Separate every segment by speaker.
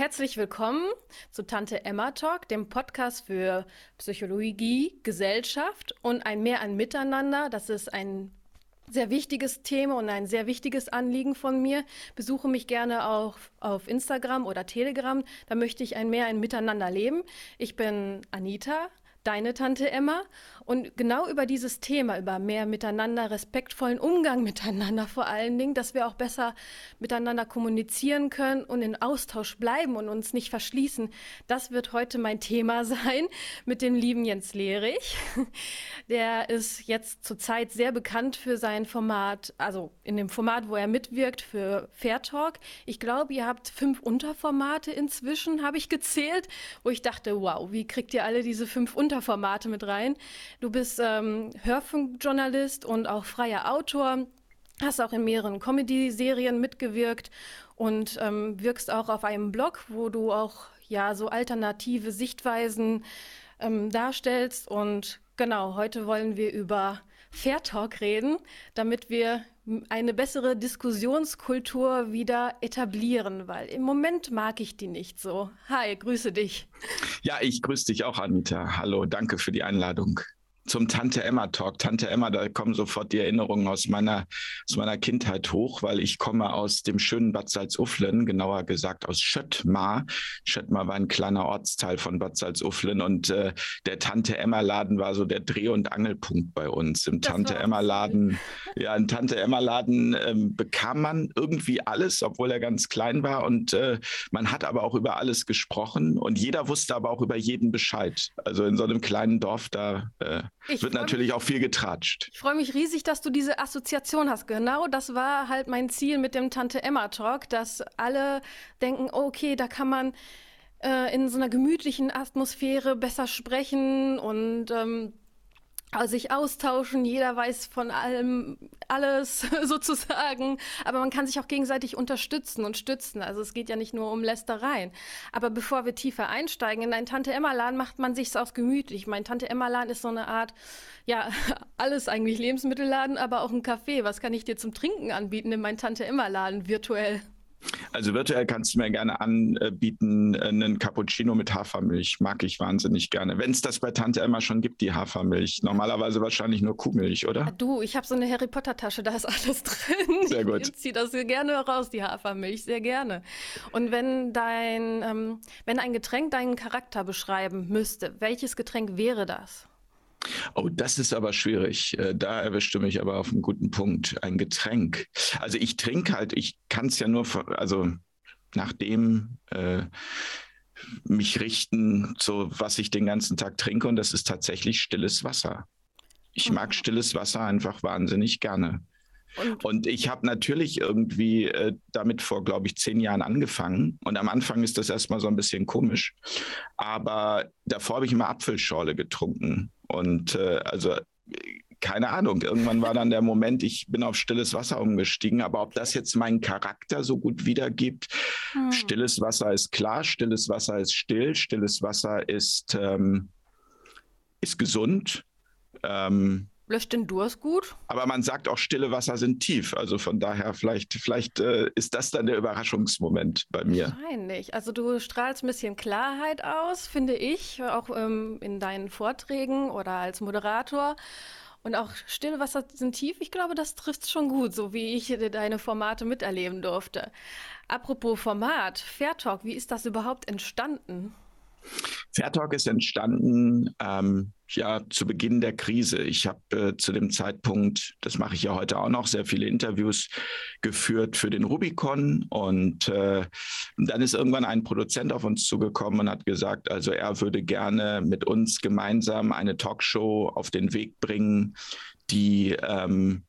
Speaker 1: Herzlich willkommen zu Tante Emma Talk, dem Podcast für Psychologie, Gesellschaft und ein Mehr an Miteinander. Das ist ein sehr wichtiges Thema und ein sehr wichtiges Anliegen von mir. Besuche mich gerne auch auf Instagram oder Telegram. Da möchte ich ein Mehr ein Miteinander leben. Ich bin Anita, deine Tante Emma. Und genau über dieses Thema, über mehr miteinander, respektvollen Umgang miteinander vor allen Dingen, dass wir auch besser miteinander kommunizieren können und in Austausch bleiben und uns nicht verschließen, das wird heute mein Thema sein mit dem lieben Jens Lehrich. Der ist jetzt zurzeit sehr bekannt für sein Format, also in dem Format, wo er mitwirkt für Fair Talk. Ich glaube, ihr habt fünf Unterformate inzwischen, habe ich gezählt, wo ich dachte, wow, wie kriegt ihr alle diese fünf Unterformate Unterformate mit rein. Du bist ähm, Hörfunkjournalist und auch freier Autor, hast auch in mehreren Comedy-Serien mitgewirkt und ähm, wirkst auch auf einem Blog, wo du auch ja so alternative Sichtweisen ähm, darstellst. Und genau, heute wollen wir über Fair Talk reden, damit wir eine bessere Diskussionskultur wieder etablieren, weil im Moment mag ich die nicht so. Hi, grüße dich.
Speaker 2: Ja, ich grüße dich auch, Anita. Hallo, danke für die Einladung zum Tante Emma Talk. Tante Emma, da kommen sofort die Erinnerungen aus meiner, aus meiner Kindheit hoch, weil ich komme aus dem schönen Bad Salzuflen, genauer gesagt aus Schöttmar. Schöttmar war ein kleiner Ortsteil von Bad Salzuflen und äh, der Tante Emma Laden war so der Dreh- und Angelpunkt bei uns. Im das Tante Emma Laden, ja, im Tante Emma Laden ähm, bekam man irgendwie alles, obwohl er ganz klein war und äh, man hat aber auch über alles gesprochen und jeder wusste aber auch über jeden Bescheid. Also in so einem kleinen Dorf da äh, ich wird natürlich mich, auch viel getratscht.
Speaker 1: Ich freue mich riesig, dass du diese Assoziation hast. Genau das war halt mein Ziel mit dem Tante Emma Talk, dass alle denken, okay, da kann man äh, in so einer gemütlichen Atmosphäre besser sprechen und ähm, also sich austauschen, jeder weiß von allem alles sozusagen, aber man kann sich auch gegenseitig unterstützen und stützen. Also es geht ja nicht nur um Lästereien. Aber bevor wir tiefer einsteigen, in ein Tante Emma Laden macht man sich's auch gemütlich. Mein Tante Emma Laden ist so eine Art, ja, alles eigentlich Lebensmittelladen, aber auch ein Café. Was kann ich dir zum Trinken anbieten in mein Tante Emma Laden virtuell?
Speaker 2: Also virtuell kannst du mir gerne anbieten, einen Cappuccino mit Hafermilch. Mag ich wahnsinnig gerne. Wenn es das bei Tante Emma schon gibt, die Hafermilch. Normalerweise wahrscheinlich nur Kuhmilch, oder?
Speaker 1: Du, ich habe so eine Harry Potter Tasche, da ist alles drin. Sehr gut. Ich ziehe das gerne raus, die Hafermilch, sehr gerne. Und wenn dein, ähm, wenn ein Getränk deinen Charakter beschreiben müsste, welches Getränk wäre das?
Speaker 2: Oh, das ist aber schwierig. Äh, da erwischte mich aber auf einen guten Punkt. Ein Getränk. Also ich trinke halt, ich kann es ja nur, also nachdem äh, mich richten, so was ich den ganzen Tag trinke und das ist tatsächlich stilles Wasser. Ich mag stilles Wasser einfach wahnsinnig gerne. Und, und ich habe natürlich irgendwie äh, damit vor, glaube ich, zehn Jahren angefangen. Und am Anfang ist das erstmal so ein bisschen komisch. Aber davor habe ich immer Apfelschorle getrunken. Und äh, also keine Ahnung, irgendwann war dann der Moment, ich bin auf stilles Wasser umgestiegen, aber ob das jetzt meinen Charakter so gut wiedergibt, hm. stilles Wasser ist klar, stilles Wasser ist still, stilles Wasser ist, ähm, ist gesund.
Speaker 1: Ähm, Löscht den Durst gut.
Speaker 2: Aber man sagt auch, stille Wasser sind tief. Also von daher, vielleicht, vielleicht äh, ist das dann der Überraschungsmoment bei mir.
Speaker 1: Wahrscheinlich. Also du strahlst ein bisschen Klarheit aus, finde ich, auch ähm, in deinen Vorträgen oder als Moderator. Und auch stille Wasser sind tief. Ich glaube, das trifft schon gut, so wie ich deine Formate miterleben durfte. Apropos Format, Fair Talk, wie ist das überhaupt entstanden?
Speaker 2: Fairtalk ist entstanden ähm, ja zu Beginn der Krise. Ich habe äh, zu dem Zeitpunkt, das mache ich ja heute auch noch, sehr viele Interviews geführt für den Rubicon und äh, dann ist irgendwann ein Produzent auf uns zugekommen und hat gesagt, also er würde gerne mit uns gemeinsam eine Talkshow auf den Weg bringen, die ähm,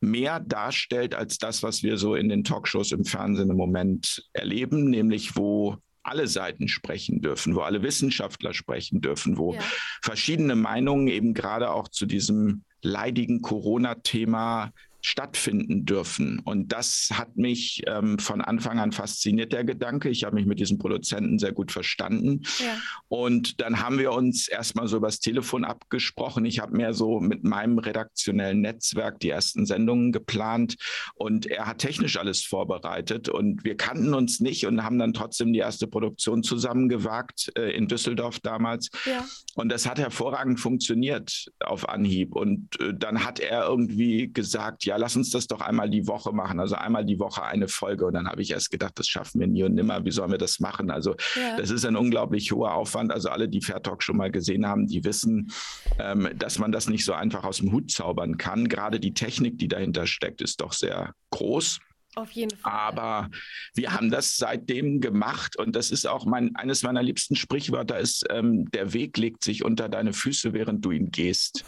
Speaker 2: mehr darstellt als das, was wir so in den Talkshows im Fernsehen im Moment erleben, nämlich wo alle Seiten sprechen dürfen, wo alle Wissenschaftler sprechen dürfen, wo ja. verschiedene Meinungen eben gerade auch zu diesem leidigen Corona-Thema stattfinden dürfen. Und das hat mich ähm, von Anfang an fasziniert, der Gedanke. Ich habe mich mit diesem Produzenten sehr gut verstanden. Ja. Und dann haben wir uns erstmal so übers Telefon abgesprochen. Ich habe mehr so mit meinem redaktionellen Netzwerk die ersten Sendungen geplant und er hat technisch alles vorbereitet und wir kannten uns nicht und haben dann trotzdem die erste Produktion zusammengewagt äh, in Düsseldorf damals. Ja. Und das hat hervorragend funktioniert auf Anhieb. Und äh, dann hat er irgendwie gesagt, ja, lass uns das doch einmal die Woche machen. Also einmal die Woche eine Folge. Und dann habe ich erst gedacht, das schaffen wir nie und nimmer. Wie sollen wir das machen? Also ja. das ist ein unglaublich hoher Aufwand. Also alle, die Fair Talk schon mal gesehen haben, die wissen, ähm, dass man das nicht so einfach aus dem Hut zaubern kann. Gerade die Technik, die dahinter steckt, ist doch sehr groß.
Speaker 1: Auf jeden Fall.
Speaker 2: Aber wir haben das seitdem gemacht und das ist auch mein, eines meiner liebsten Sprichwörter ist, ähm, der Weg legt sich unter deine Füße, während du ihn gehst.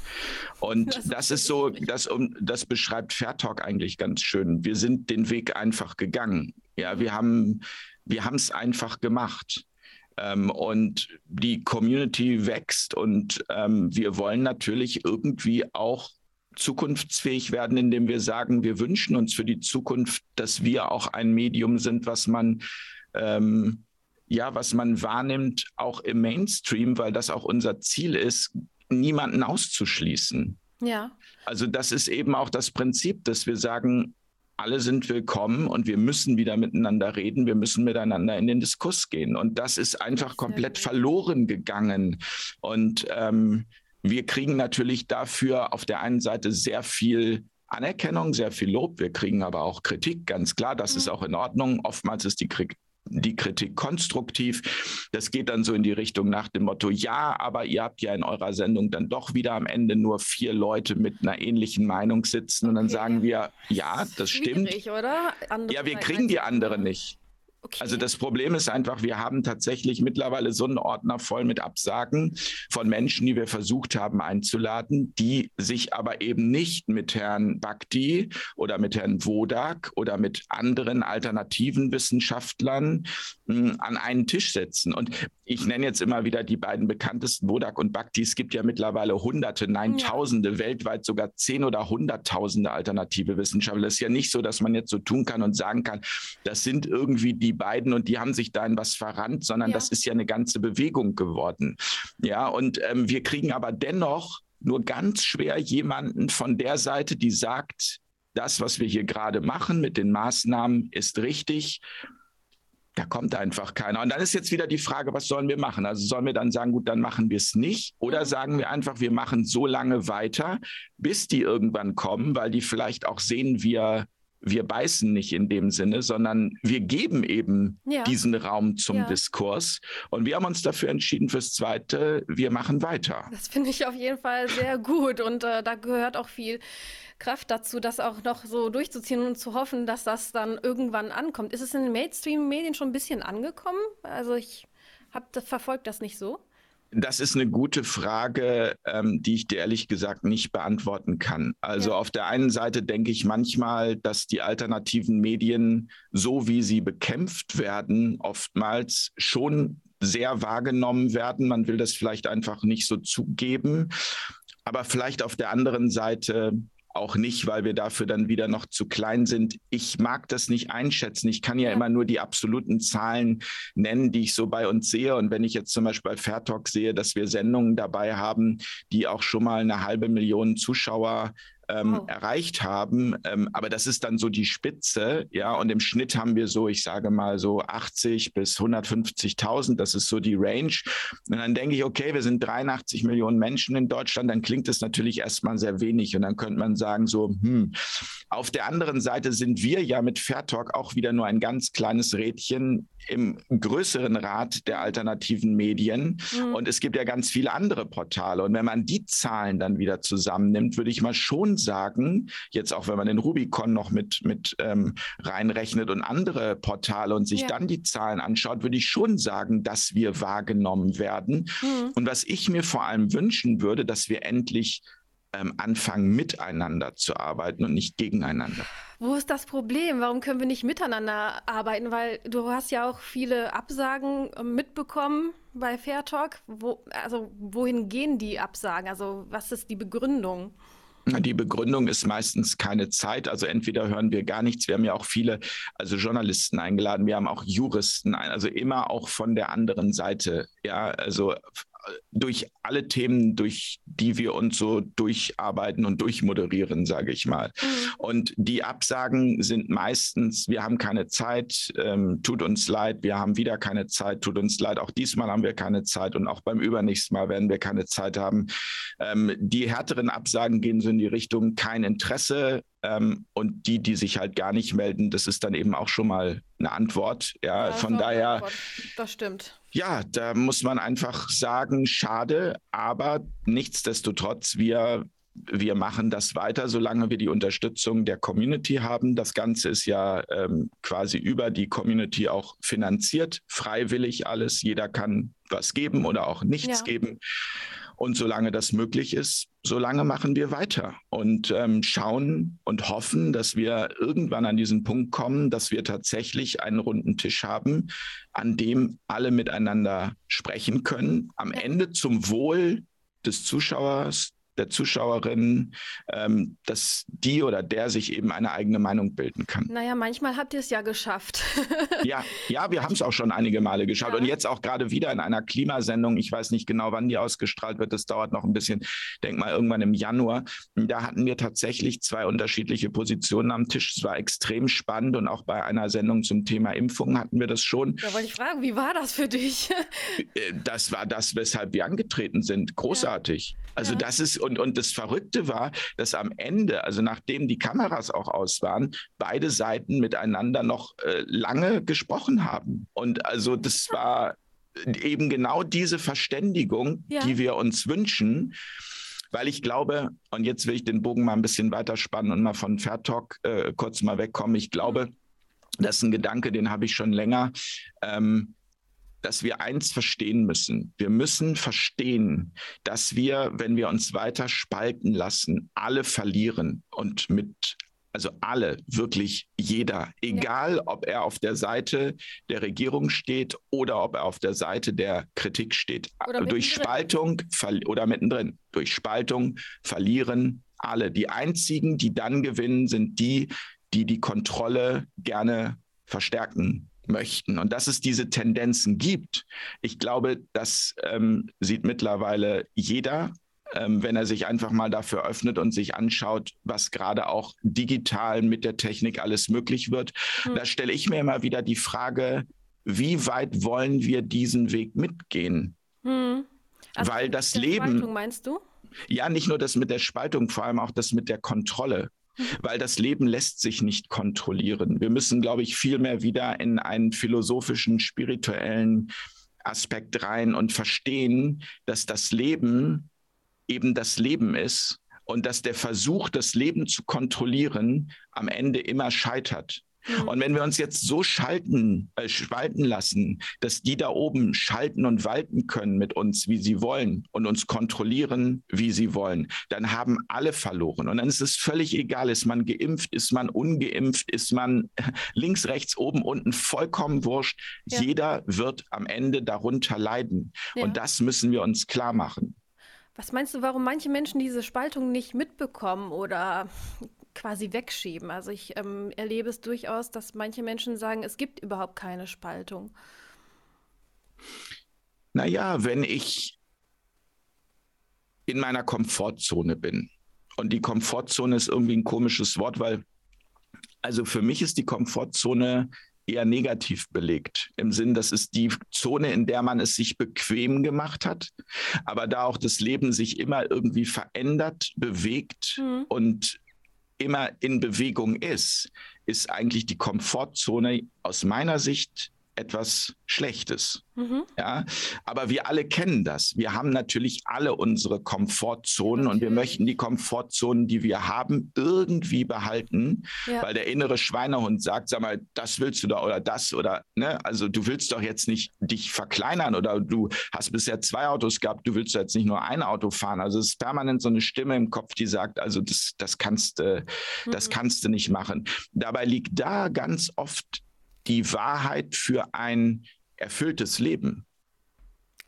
Speaker 2: Und das, das ist, so, das, um, das beschreibt Fairtalk eigentlich ganz schön. Wir sind den Weg einfach gegangen. Ja, wir haben wir es einfach gemacht. Ähm, und die Community wächst und ähm, wir wollen natürlich irgendwie auch zukunftsfähig werden, indem wir sagen, wir wünschen uns für die Zukunft, dass wir auch ein Medium sind, was man ähm, ja, was man wahrnimmt, auch im Mainstream, weil das auch unser Ziel ist, niemanden auszuschließen.
Speaker 1: Ja.
Speaker 2: Also das ist eben auch das Prinzip, dass wir sagen, alle sind willkommen und wir müssen wieder miteinander reden, wir müssen miteinander in den Diskurs gehen. Und das ist einfach komplett verloren gegangen. Und ähm, wir kriegen natürlich dafür auf der einen Seite sehr viel Anerkennung, sehr viel Lob. Wir kriegen aber auch Kritik, ganz klar. Das mhm. ist auch in Ordnung. Oftmals ist die Kritik die Kritik konstruktiv. Das geht dann so in die Richtung nach dem Motto, ja, aber ihr habt ja in eurer Sendung dann doch wieder am Ende nur vier Leute mit einer ähnlichen Meinung sitzen und dann okay. sagen wir, ja, das stimmt.
Speaker 1: Oder?
Speaker 2: ja, wir kriegen die anderen nicht. Okay. Also das Problem ist einfach, wir haben tatsächlich mittlerweile so einen Ordner voll mit Absagen von Menschen, die wir versucht haben einzuladen, die sich aber eben nicht mit Herrn Bhakti oder mit Herrn Wodak oder mit anderen alternativen Wissenschaftlern mh, hm, an einen Tisch setzen. Und ich nenne jetzt immer wieder die beiden bekanntesten, Wodak und Bhakti. Es gibt ja mittlerweile Hunderte, nein, ja. Tausende, weltweit sogar zehn oder hunderttausende alternative Wissenschaftler. Es ist ja nicht so, dass man jetzt so tun kann und sagen kann, das sind irgendwie die die beiden und die haben sich da in was verrannt, sondern ja. das ist ja eine ganze Bewegung geworden. Ja, und ähm, wir kriegen aber dennoch nur ganz schwer jemanden von der Seite, die sagt, das, was wir hier gerade machen mit den Maßnahmen, ist richtig. Da kommt einfach keiner. Und dann ist jetzt wieder die Frage, was sollen wir machen? Also sollen wir dann sagen, gut, dann machen wir es nicht? Oder sagen wir einfach, wir machen so lange weiter, bis die irgendwann kommen, weil die vielleicht auch sehen, wir wir beißen nicht in dem Sinne, sondern wir geben eben ja. diesen Raum zum ja. Diskurs. Und wir haben uns dafür entschieden fürs Zweite, wir machen weiter.
Speaker 1: Das finde ich auf jeden Fall sehr gut. Und äh, da gehört auch viel Kraft dazu, das auch noch so durchzuziehen und zu hoffen, dass das dann irgendwann ankommt. Ist es in den Mainstream-Medien schon ein bisschen angekommen? Also ich hab, verfolgt das nicht so.
Speaker 2: Das ist eine gute Frage, ähm, die ich dir ehrlich gesagt nicht beantworten kann. Also ja. auf der einen Seite denke ich manchmal, dass die alternativen Medien, so wie sie bekämpft werden, oftmals schon sehr wahrgenommen werden. Man will das vielleicht einfach nicht so zugeben. Aber vielleicht auf der anderen Seite auch nicht, weil wir dafür dann wieder noch zu klein sind. Ich mag das nicht einschätzen. Ich kann ja, ja, immer nur die absoluten Zahlen nennen, die ich so bei uns sehe. Und wenn ich jetzt zum Beispiel bei Fairtalk sehe, dass wir Sendungen dabei haben, die auch schon mal eine halbe Million Zuschauer ähm, wow. erreicht haben. Ähm, aber das ist dann so die Spitze, ja. Und im Schnitt haben wir so, ich sage mal so 80 bis 150.000. Das ist so die Range. Und dann denke ich, okay, wir sind 83 Millionen Menschen in Deutschland. Dann klingt es natürlich erstmal sehr wenig. Und dann könnte man sagen so, hm. Auf der anderen Seite sind wir ja mit Fairtalk auch wieder nur ein ganz kleines Rädchen im größeren Rat der alternativen Medien. Mhm. Und es gibt ja ganz viele andere Portale. Und wenn man die Zahlen dann wieder zusammennimmt, würde ich mal schon sagen, jetzt auch wenn man den Rubicon noch mit, mit ähm, reinrechnet und andere Portale und sich ja. dann die Zahlen anschaut, würde ich schon sagen, dass wir wahrgenommen werden. Mhm. Und was ich mir vor allem wünschen würde, dass wir endlich ähm, anfangen, miteinander zu arbeiten und nicht gegeneinander.
Speaker 1: Wo ist das Problem? Warum können wir nicht miteinander arbeiten? Weil du hast ja auch viele Absagen ähm, mitbekommen bei Fairtalk. Wo, also wohin gehen die Absagen? Also was ist die Begründung?
Speaker 2: Die Begründung ist meistens keine Zeit. Also entweder hören wir gar nichts. Wir haben ja auch viele, also Journalisten eingeladen. Wir haben auch Juristen, also immer auch von der anderen Seite. Ja, also durch alle Themen, durch die wir uns so durcharbeiten und durchmoderieren, sage ich mal. Mhm. Und die Absagen sind meistens, wir haben keine Zeit, ähm, tut uns leid, wir haben wieder keine Zeit, tut uns leid, auch diesmal haben wir keine Zeit und auch beim übernächsten Mal werden wir keine Zeit haben. Ähm, die härteren Absagen gehen so in die Richtung kein Interesse, ähm, und die, die sich halt gar nicht melden, das ist dann eben auch schon mal eine Antwort. Ja, ja von daher.
Speaker 1: Das stimmt.
Speaker 2: Ja, da muss man einfach sagen, schade, aber nichtsdestotrotz, wir wir machen das weiter, solange wir die Unterstützung der Community haben. Das Ganze ist ja ähm, quasi über die Community auch finanziert, freiwillig alles. Jeder kann was geben oder auch nichts ja. geben. Und solange das möglich ist, solange machen wir weiter und ähm, schauen und hoffen, dass wir irgendwann an diesen Punkt kommen, dass wir tatsächlich einen runden Tisch haben, an dem alle miteinander sprechen können. Am Ende zum Wohl des Zuschauers, der Zuschauerin, ähm, dass die oder der sich eben eine eigene Meinung bilden kann.
Speaker 1: Naja, manchmal habt ihr es ja geschafft.
Speaker 2: ja, ja, wir haben es auch schon einige Male geschafft. Ja. Und jetzt auch gerade wieder in einer Klimasendung. Ich weiß nicht genau, wann die ausgestrahlt wird. Das dauert noch ein bisschen. Denk mal irgendwann im Januar. Da hatten wir tatsächlich zwei unterschiedliche Positionen am Tisch. Es war extrem spannend und auch bei einer Sendung zum Thema Impfung hatten wir das schon.
Speaker 1: Da wollte ich fragen, wie war das für dich?
Speaker 2: Äh, das war das, weshalb wir angetreten sind. Großartig. Ja. Also ja. das ist, und, und das Verrückte war, dass am Ende, also nachdem die Kameras auch aus waren, beide Seiten miteinander noch äh, lange gesprochen haben. Und also das war eben genau diese Verständigung, ja. die wir uns wünschen. Weil ich glaube, und jetzt will ich den Bogen mal ein bisschen weiterspannen und mal von Fair Talk äh, kurz mal wegkommen. Ich glaube, das ist ein Gedanke, den habe ich schon länger. Ähm, dass wir eins verstehen müssen. Wir müssen verstehen, dass wir, wenn wir uns weiter spalten lassen, alle verlieren und mit also alle, wirklich jeder, egal ob er auf der Seite der Regierung steht oder ob er auf der Seite der Kritik steht. Durch Spaltung oder mittendrin. Durch Spaltung verlieren alle. Die einzigen, die dann gewinnen, sind die, die die Kontrolle gerne verstärken möchten und dass es diese Tendenzen gibt. Ich glaube, das ähm, sieht mittlerweile jeder, ähm, wenn er sich einfach mal dafür öffnet und sich anschaut, was gerade auch digital mit der Technik alles möglich wird. Mhm. Da stelle ich mir immer wieder die Frage, wie weit wollen wir diesen Weg mitgehen? Mhm. Also Weil das Leben.
Speaker 1: Spaltung, meinst du?
Speaker 2: Ja, nicht nur das mit der Spaltung, vor allem auch das mit der Kontrolle weil das Leben lässt sich nicht kontrollieren. Wir müssen, glaube ich, viel mehr wieder in einen philosophischen, spirituellen Aspekt rein und verstehen, dass das Leben eben das Leben ist und dass der Versuch, das Leben zu kontrollieren, am Ende immer scheitert. Mhm. Und wenn wir uns jetzt so schalten, äh, spalten lassen, dass die da oben schalten und walten können mit uns, wie sie wollen und uns kontrollieren, wie sie wollen, dann haben alle verloren. Und dann ist es völlig egal, ist man geimpft, ist man ungeimpft, ist man links, rechts, oben, unten, vollkommen wurscht. Ja. Jeder wird am Ende darunter leiden. Ja. Und das müssen wir uns klar machen.
Speaker 1: Was meinst du, warum manche Menschen diese Spaltung nicht mitbekommen oder quasi wegschieben. Also ich ähm, erlebe es durchaus, dass manche Menschen sagen, es gibt überhaupt keine Spaltung.
Speaker 2: Naja, wenn ich in meiner Komfortzone bin, und die Komfortzone ist irgendwie ein komisches Wort, weil, also für mich ist die Komfortzone eher negativ belegt. Im Sinn, das ist die Zone, in der man es sich bequem gemacht hat, aber da auch das Leben sich immer irgendwie verändert, bewegt mhm. und immer in Bewegung ist, ist eigentlich die Komfortzone aus meiner Sicht etwas Schlechtes. Mhm. Ja, aber wir alle kennen das. Wir haben natürlich alle unsere Komfortzonen und wir möchten die Komfortzonen, die wir haben, irgendwie behalten, ja. weil der innere Schweinehund sagt, sag mal, das willst du da oder das oder ne, also du willst doch jetzt nicht dich verkleinern oder du hast bisher zwei Autos gehabt, du willst jetzt nicht nur ein Auto fahren. Also es ist permanent so eine Stimme im Kopf, die sagt, also das, das kannst, äh, mhm. das kannst du nicht machen. Dabei liegt da ganz oft die Wahrheit für ein erfülltes Leben.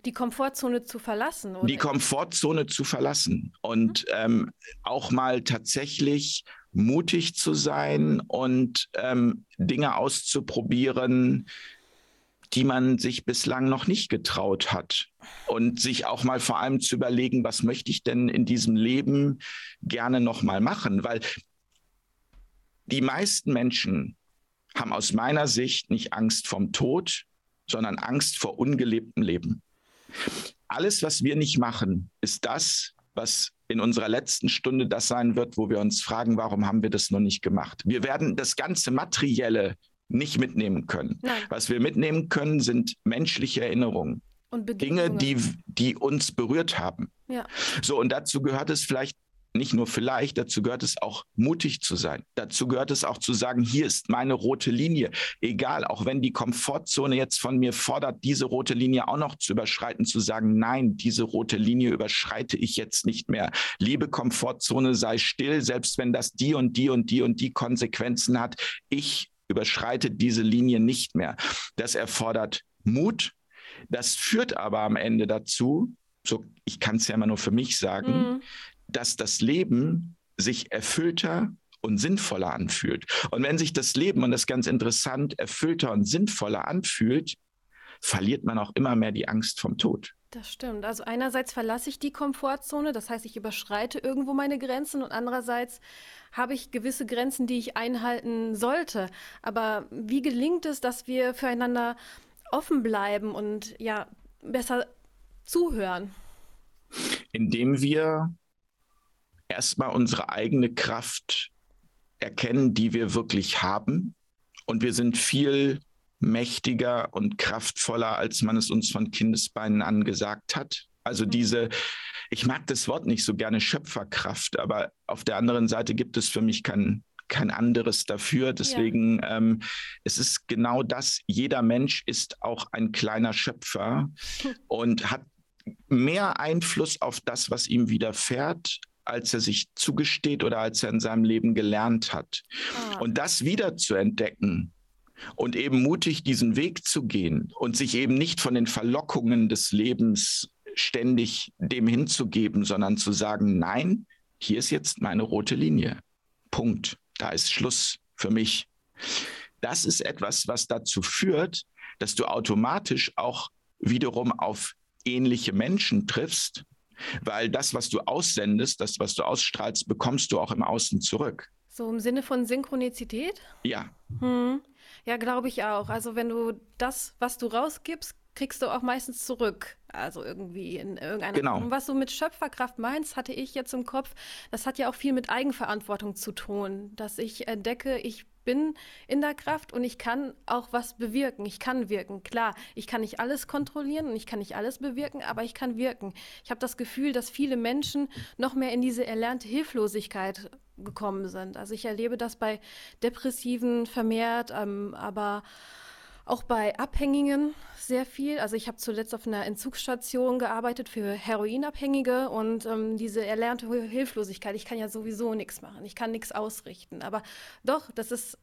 Speaker 1: die Komfortzone zu verlassen. Oder?
Speaker 2: Die Komfortzone zu verlassen und mhm. ähm, auch mal tatsächlich mutig zu sein und ähm, Dinge auszuprobieren, die man sich bislang noch nicht getraut hat. Und sich auch mal vor allem zu überlegen, was möchte ich denn in diesem Leben gerne noch mal machen? Weil die meisten Menschen haben aus meiner Sicht nicht Angst vom Tod, sondern Angst vor ungelebtem Leben. Alles, was wir nicht machen, ist das, was in unserer letzten Stunde das sein wird, wo wir uns fragen, warum haben wir das noch nicht gemacht? Wir werden das ganze Materielle nicht mitnehmen können. Nein. Was wir mitnehmen können, sind menschliche Erinnerungen. Dinge, die, die uns berührt haben. Ja. So, und dazu gehört es vielleicht nicht nur vielleicht, dazu gehört es auch mutig zu sein. Dazu gehört es auch zu sagen, hier ist meine rote Linie. Egal, auch wenn die Komfortzone jetzt von mir fordert, diese rote Linie auch noch zu überschreiten, zu sagen, nein, diese rote Linie überschreite ich jetzt nicht mehr. Liebe Komfortzone, sei still, selbst wenn das die und die und die und die Konsequenzen hat. Ich überschreite diese Linie nicht mehr. Das erfordert Mut. Das führt aber am Ende dazu, so ich kann es ja immer nur für mich sagen, mhm dass das Leben sich erfüllter und sinnvoller anfühlt. Und wenn sich das Leben, und das ist ganz interessant, erfüllter und sinnvoller anfühlt, verliert man auch immer mehr die Angst vom Tod.
Speaker 1: Das stimmt. Also einerseits verlasse ich die Komfortzone, das heißt, ich überschreite irgendwo meine Grenzen und andererseits habe ich gewisse Grenzen, die ich einhalten sollte. Aber wie gelingt es, dass wir füreinander offen bleiben und ja besser zuhören?
Speaker 2: Indem wir erstmal unsere eigene Kraft erkennen, die wir wirklich haben. Und wir sind viel mächtiger und kraftvoller, als man es uns von Kindesbeinen an gesagt hat. Also mhm. diese, ich mag das Wort nicht so gerne Schöpferkraft, aber auf der anderen Seite gibt es für mich kein, kein anderes dafür. Deswegen, ja. ähm, es ist genau das. Jeder Mensch ist auch ein kleiner Schöpfer und hat mehr Einfluss auf das, was ihm widerfährt, als er sich zugesteht oder als er in seinem Leben gelernt hat. Ah. Und das wieder zu entdecken und eben mutig diesen Weg zu gehen und sich eben nicht von den Verlockungen des Lebens ständig dem hinzugeben, sondern zu sagen, nein, hier ist jetzt meine rote Linie. Punkt. Da ist Schluss für mich. Das ist etwas, was dazu führt, dass du automatisch auch wiederum auf ähnliche Menschen triffst, weil das, was du aussendest, das, was du ausstrahlst, bekommst du auch im Außen zurück.
Speaker 1: So im Sinne von Synchronizität?
Speaker 2: Ja.
Speaker 1: Hm. Ja, glaube ich auch. Also wenn du das, was du rausgibst, kriegst du auch meistens zurück. Also irgendwie in irgendeiner
Speaker 2: genau.
Speaker 1: Form. Was du mit Schöpferkraft meinst, hatte ich jetzt im Kopf. Das hat ja auch viel mit Eigenverantwortung zu tun, dass ich entdecke, ich bin in der Kraft und ich kann auch was bewirken. Ich kann wirken. Klar, ich kann nicht alles kontrollieren und ich kann nicht alles bewirken, aber ich kann wirken. Ich habe das Gefühl, dass viele Menschen noch mehr in diese erlernte Hilflosigkeit gekommen sind. Also ich erlebe das bei Depressiven vermehrt, ähm, aber auch bei Abhängigen sehr viel. Also ich habe zuletzt auf einer Entzugsstation gearbeitet für Heroinabhängige und ähm, diese erlernte Hilflosigkeit. Ich kann ja sowieso nichts machen. Ich kann nichts ausrichten. Aber doch, das ist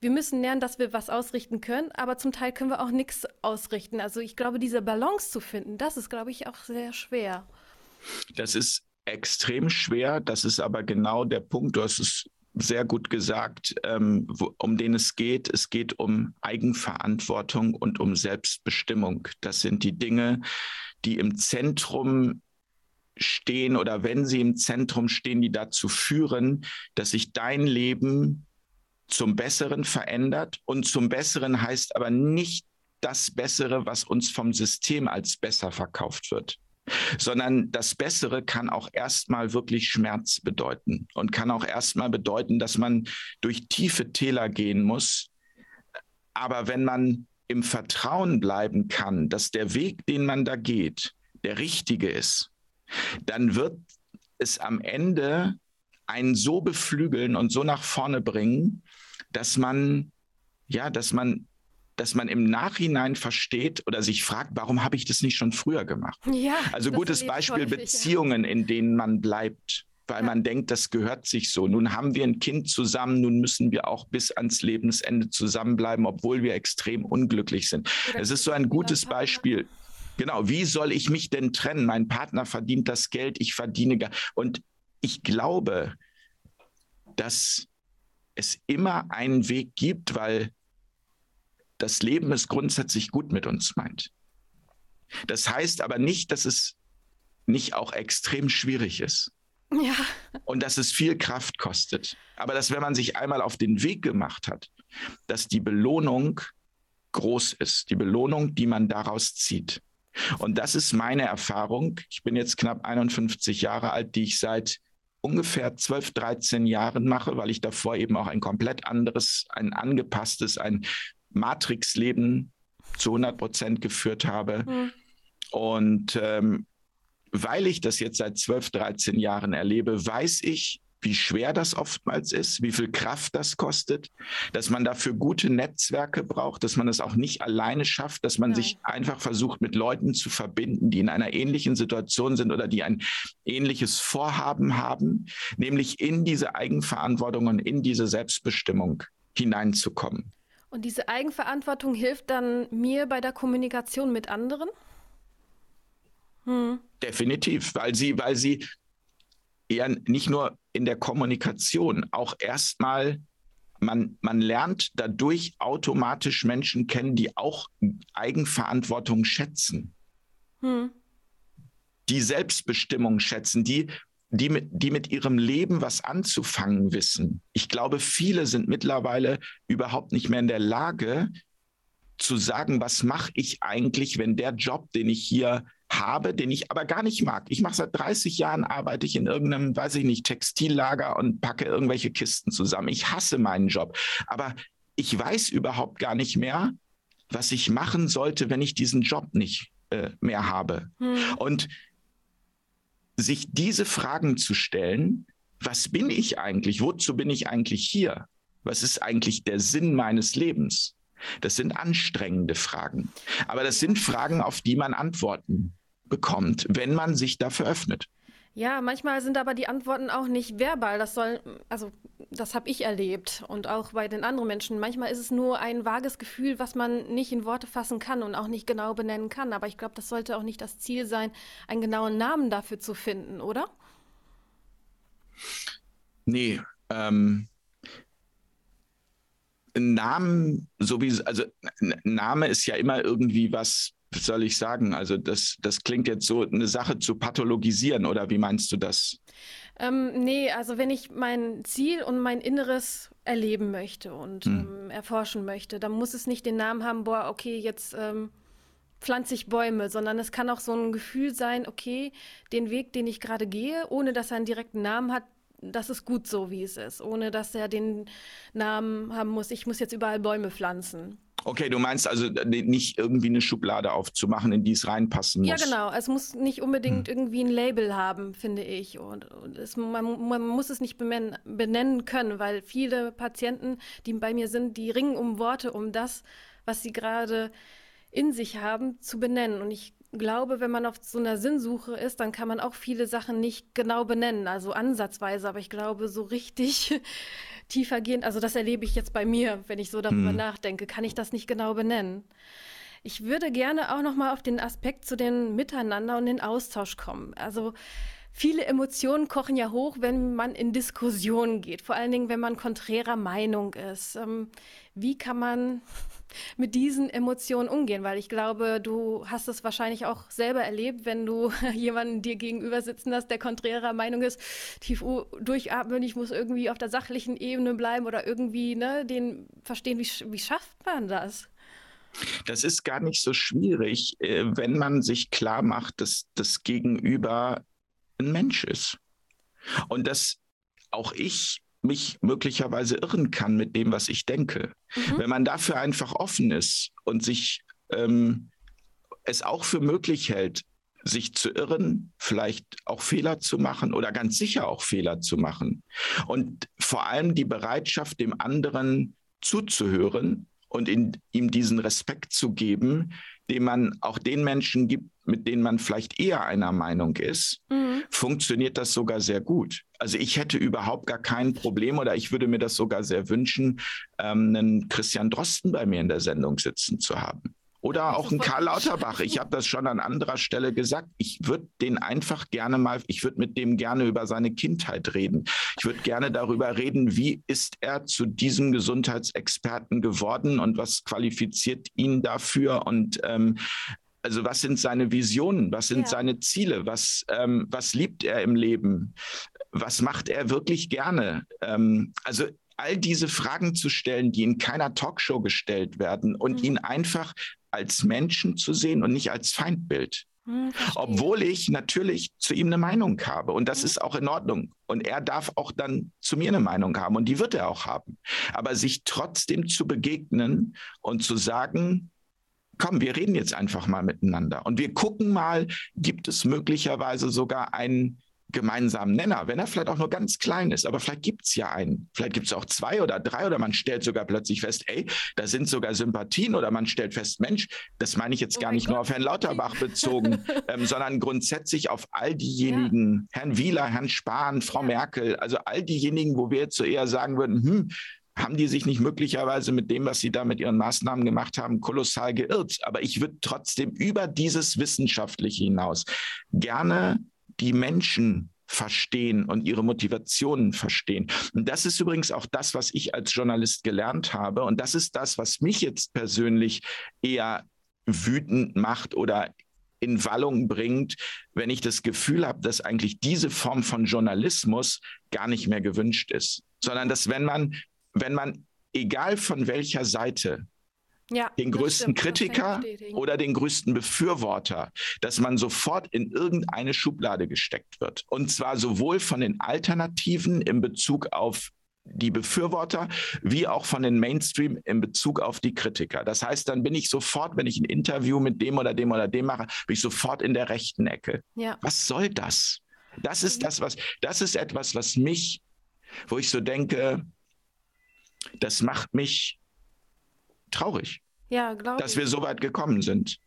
Speaker 1: wir müssen lernen, dass wir was ausrichten können, aber zum Teil können wir auch nichts ausrichten. Also ich glaube, diese Balance zu finden, das ist, glaube ich, auch sehr schwer.
Speaker 2: Das ist extrem schwer. Das ist aber genau der Punkt. Du hast es sehr gut gesagt, ähm, um den es geht. Es geht um Eigenverantwortung und um Selbstbestimmung. Das sind die Dinge, die im Zentrum stehen oder wenn sie im Zentrum stehen, die dazu führen, dass sich dein Leben zum Besseren verändert. Und zum Besseren heißt aber nicht das Bessere, was uns vom System als besser verkauft wird sondern das Bessere kann auch erstmal wirklich Schmerz bedeuten und kann auch erstmal bedeuten, dass man durch tiefe Täler gehen muss. Aber wenn man im Vertrauen bleiben kann, dass der Weg, den man da geht, der richtige ist, dann wird es am Ende einen so beflügeln und so nach vorne bringen, dass man ja, dass man dass man im Nachhinein versteht oder sich fragt, warum habe ich das nicht schon früher gemacht?
Speaker 1: Ja,
Speaker 2: also gutes Beispiel häufig, Beziehungen, in denen man bleibt, weil man denkt, das gehört sich so. Nun haben wir ein Kind zusammen, nun müssen wir auch bis ans Lebensende zusammenbleiben, obwohl wir extrem unglücklich sind. Es ist so ein gutes Beispiel. Genau, wie soll ich mich denn trennen? Mein Partner verdient das Geld, ich verdiene gar. Und ich glaube, dass es immer einen Weg gibt, weil das Leben es grundsätzlich gut mit uns meint. Das heißt aber nicht, dass es nicht auch extrem schwierig ist. Ja. Und dass es viel Kraft kostet. Aber dass, wenn man sich einmal auf den Weg gemacht hat, dass die Belohnung groß ist, die Belohnung, die man daraus zieht. Und das ist meine Erfahrung. Ich bin jetzt knapp 51 Jahre alt, die ich seit ungefähr 12, 13 Jahren mache, weil ich davor eben auch ein komplett anderes, ein angepasstes, ein Matrix-Leben zu 100 Prozent geführt habe. Mhm. Und ähm, weil ich das jetzt seit 12, 13 Jahren erlebe, weiß ich, wie schwer das oftmals ist, wie viel Kraft das kostet, dass man dafür gute Netzwerke braucht, dass man es auch nicht alleine schafft, dass man Nein. sich einfach versucht, mit Leuten zu verbinden, die in einer ähnlichen Situation sind oder die ein ähnliches Vorhaben haben, nämlich in diese Eigenverantwortung und in diese Selbstbestimmung hineinzukommen.
Speaker 1: Und diese Eigenverantwortung hilft dann mir bei der Kommunikation mit anderen?
Speaker 2: Hm. Definitiv, weil sie, weil sie eher nicht nur in der Kommunikation, auch erstmal man, man lernt dadurch automatisch Menschen kennen, die auch Eigenverantwortung schätzen. Hm. Die Selbstbestimmung schätzen, die, die, mit, die mit ihrem Leben was anzufangen wissen. Ich glaube, viele sind mittlerweile überhaupt nicht mehr in der Lage zu sagen, was mache ich eigentlich, wenn der Job, den ich hier habe, den ich aber gar nicht mag. Ich mache seit 30 Jahren, arbeite ich in irgendeinem, weiß ich nicht, Textillager und packe irgendwelche Kisten zusammen. Ich hasse meinen Job. Aber ich weiß überhaupt gar nicht mehr, was ich machen sollte, wenn ich diesen Job nicht äh, mehr habe. Hm. Und sich diese Fragen zu stellen, was bin ich eigentlich? Wozu bin ich eigentlich hier? Was ist eigentlich der Sinn meines Lebens? Das sind anstrengende Fragen. Aber das sind Fragen, auf die man Antworten bekommt, wenn man sich dafür öffnet.
Speaker 1: Ja, manchmal sind aber die Antworten auch nicht verbal. Das soll, also das habe ich erlebt und auch bei den anderen Menschen. Manchmal ist es nur ein vages Gefühl, was man nicht in Worte fassen kann und auch nicht genau benennen kann. Aber ich glaube, das sollte auch nicht das Ziel sein, einen genauen Namen dafür zu finden, oder?
Speaker 2: Nee, ähm, Namen, so wie, also Name ist ja immer irgendwie was was soll ich sagen? Also das, das klingt jetzt so, eine Sache zu pathologisieren oder wie meinst du das?
Speaker 1: Ähm, nee, also wenn ich mein Ziel und mein Inneres erleben möchte und hm. ähm, erforschen möchte, dann muss es nicht den Namen haben, boah, okay, jetzt ähm, pflanze ich Bäume, sondern es kann auch so ein Gefühl sein, okay, den Weg, den ich gerade gehe, ohne dass er einen direkten Namen hat, das ist gut so, wie es ist, ohne dass er den Namen haben muss, ich muss jetzt überall Bäume pflanzen.
Speaker 2: Okay, du meinst also nicht irgendwie eine Schublade aufzumachen, in die es reinpassen muss.
Speaker 1: Ja, genau. Es muss nicht unbedingt hm. irgendwie ein Label haben, finde ich. Und, und es, man, man, muss es nicht benennen, benennen können, weil viele Patienten, die bei mir sind, die ringen um Worte, um das, was sie gerade in sich haben, zu benennen. Und ich glaube, wenn man auf so einer Sinnsuche ist, dann kann man auch viele Sachen nicht genau benennen, also ansatzweise. Aber ich glaube, so richtig tiefergehend, also das erlebe ich jetzt bei mir, wenn ich so darüber hm. nachdenke, kann ich das nicht genau benennen. Ich würde gerne auch noch mal auf den Aspekt zu den Miteinander und den Austausch kommen. Also viele Emotionen kochen ja hoch, wenn man in Diskussionen geht, vor allen Dingen, wenn man konträrer Meinung ist. Ähm, wie kann man mit diesen Emotionen umgehen? Weil ich glaube, du hast es wahrscheinlich auch selber erlebt, wenn du jemanden dir gegenüber sitzen hast, der konträrer Meinung ist, tief durchatmen, ich muss irgendwie auf der sachlichen Ebene bleiben oder irgendwie ne, den verstehen, wie, wie schafft man das?
Speaker 2: Das ist gar nicht so schwierig, äh, wenn man sich klar macht, dass das Gegenüber ein Mensch ist. Und dass auch ich mich möglicherweise irren kann mit dem, was ich denke. Mhm. Wenn man dafür einfach offen ist und sich ähm, es auch für möglich hält, sich zu irren, vielleicht auch Fehler zu machen oder ganz sicher auch Fehler zu machen. Und vor allem die Bereitschaft, dem anderen zuzuhören und in, ihm diesen Respekt zu geben, den man auch den Menschen gibt, mit denen man vielleicht eher einer Meinung ist, mhm. funktioniert das sogar sehr gut. Also ich hätte überhaupt gar kein Problem oder ich würde mir das sogar sehr wünschen, ähm, einen Christian Drosten bei mir in der Sendung sitzen zu haben. Oder auch ein Karl Lauterbach. Ich habe das schon an anderer Stelle gesagt. Ich würde den einfach gerne mal, ich würde mit dem gerne über seine Kindheit reden. Ich würde gerne darüber reden, wie ist er zu diesem Gesundheitsexperten geworden und was qualifiziert ihn dafür und ähm, also was sind seine Visionen, was sind ja. seine Ziele, was, ähm, was liebt er im Leben, was macht er wirklich gerne. Ähm, also all diese Fragen zu stellen, die in keiner Talkshow gestellt werden und mhm. ihn einfach als Menschen zu sehen und nicht als Feindbild. Hm, Obwohl ich natürlich zu ihm eine Meinung habe. Und das mhm. ist auch in Ordnung. Und er darf auch dann zu mir eine Meinung haben. Und die wird er auch haben. Aber sich trotzdem zu begegnen und zu sagen, komm, wir reden jetzt einfach mal miteinander. Und wir gucken mal, gibt es möglicherweise sogar einen gemeinsamen Nenner, wenn er vielleicht auch nur ganz klein ist, aber vielleicht gibt es ja einen, vielleicht gibt es auch zwei oder drei oder man stellt sogar plötzlich fest, ey, da sind sogar Sympathien oder man stellt fest, Mensch, das meine ich jetzt oh gar nicht Gott. nur auf Herrn Lauterbach bezogen, ähm, sondern grundsätzlich auf all diejenigen, ja. Herrn Wieler, Herrn Spahn, Frau ja. Merkel, also all diejenigen, wo wir jetzt so eher sagen würden, hm, haben die sich nicht möglicherweise mit dem, was sie da mit ihren Maßnahmen gemacht haben, kolossal geirrt. Aber ich würde trotzdem über dieses Wissenschaftliche hinaus gerne die Menschen verstehen und ihre Motivationen verstehen. Und das ist übrigens auch das, was ich als Journalist gelernt habe. Und das ist das, was mich jetzt persönlich eher wütend macht oder in Wallung bringt, wenn ich das Gefühl habe, dass eigentlich diese Form von Journalismus gar nicht mehr gewünscht ist, sondern dass wenn man, wenn man, egal von welcher Seite ja, den größten stimmt, Kritiker oder den größten Befürworter, dass man sofort in irgendeine Schublade gesteckt wird. Und zwar sowohl von den Alternativen in Bezug auf die Befürworter wie auch von den Mainstream in Bezug auf die Kritiker. Das heißt, dann bin ich sofort, wenn ich ein Interview mit dem oder dem oder dem mache, bin ich sofort in der rechten Ecke. Ja. Was soll das? Das ist das, was, das ist etwas, was mich, wo ich so denke, das macht mich traurig. Ja, Dass wir so weit gekommen sind.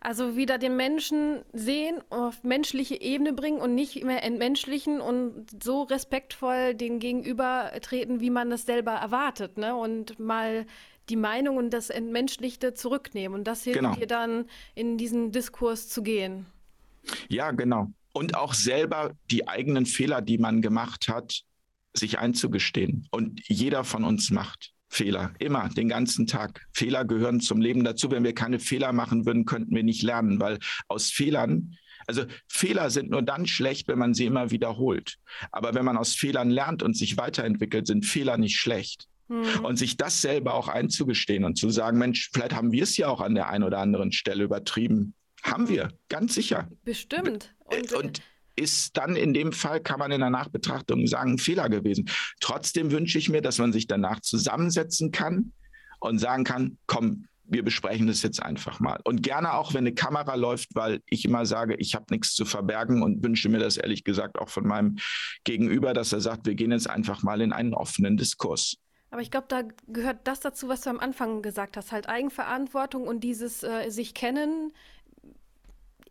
Speaker 1: Also wieder den Menschen sehen, auf menschliche Ebene bringen und nicht mehr entmenschlichen und so respektvoll den Gegenüber treten, wie man das selber erwartet. Ne? Und mal die Meinung und das Entmenschlichte zurücknehmen. Und das hilft genau. dir dann, in diesen Diskurs zu gehen.
Speaker 2: Ja, genau. Und auch selber die eigenen Fehler, die man gemacht hat, sich einzugestehen. Und jeder von uns macht. Fehler, immer, den ganzen Tag. Fehler gehören zum Leben dazu. Wenn wir keine Fehler machen würden, könnten wir nicht lernen, weil aus Fehlern, also Fehler sind nur dann schlecht, wenn man sie immer wiederholt. Aber wenn man aus Fehlern lernt und sich weiterentwickelt, sind Fehler nicht schlecht. Mhm. Und sich das selber auch einzugestehen und zu sagen, Mensch, vielleicht haben wir es ja auch an der einen oder anderen Stelle übertrieben. Haben wir, ganz sicher.
Speaker 1: Bestimmt.
Speaker 2: Und, und ist dann in dem Fall, kann man in der Nachbetrachtung sagen, ein Fehler gewesen. Trotzdem wünsche ich mir, dass man sich danach zusammensetzen kann und sagen kann, komm, wir besprechen das jetzt einfach mal. Und gerne auch, wenn eine Kamera läuft, weil ich immer sage, ich habe nichts zu verbergen und wünsche mir das ehrlich gesagt auch von meinem Gegenüber, dass er sagt, wir gehen jetzt einfach mal in einen offenen Diskurs.
Speaker 1: Aber ich glaube, da gehört das dazu, was du am Anfang gesagt hast, halt Eigenverantwortung und dieses äh, sich kennen,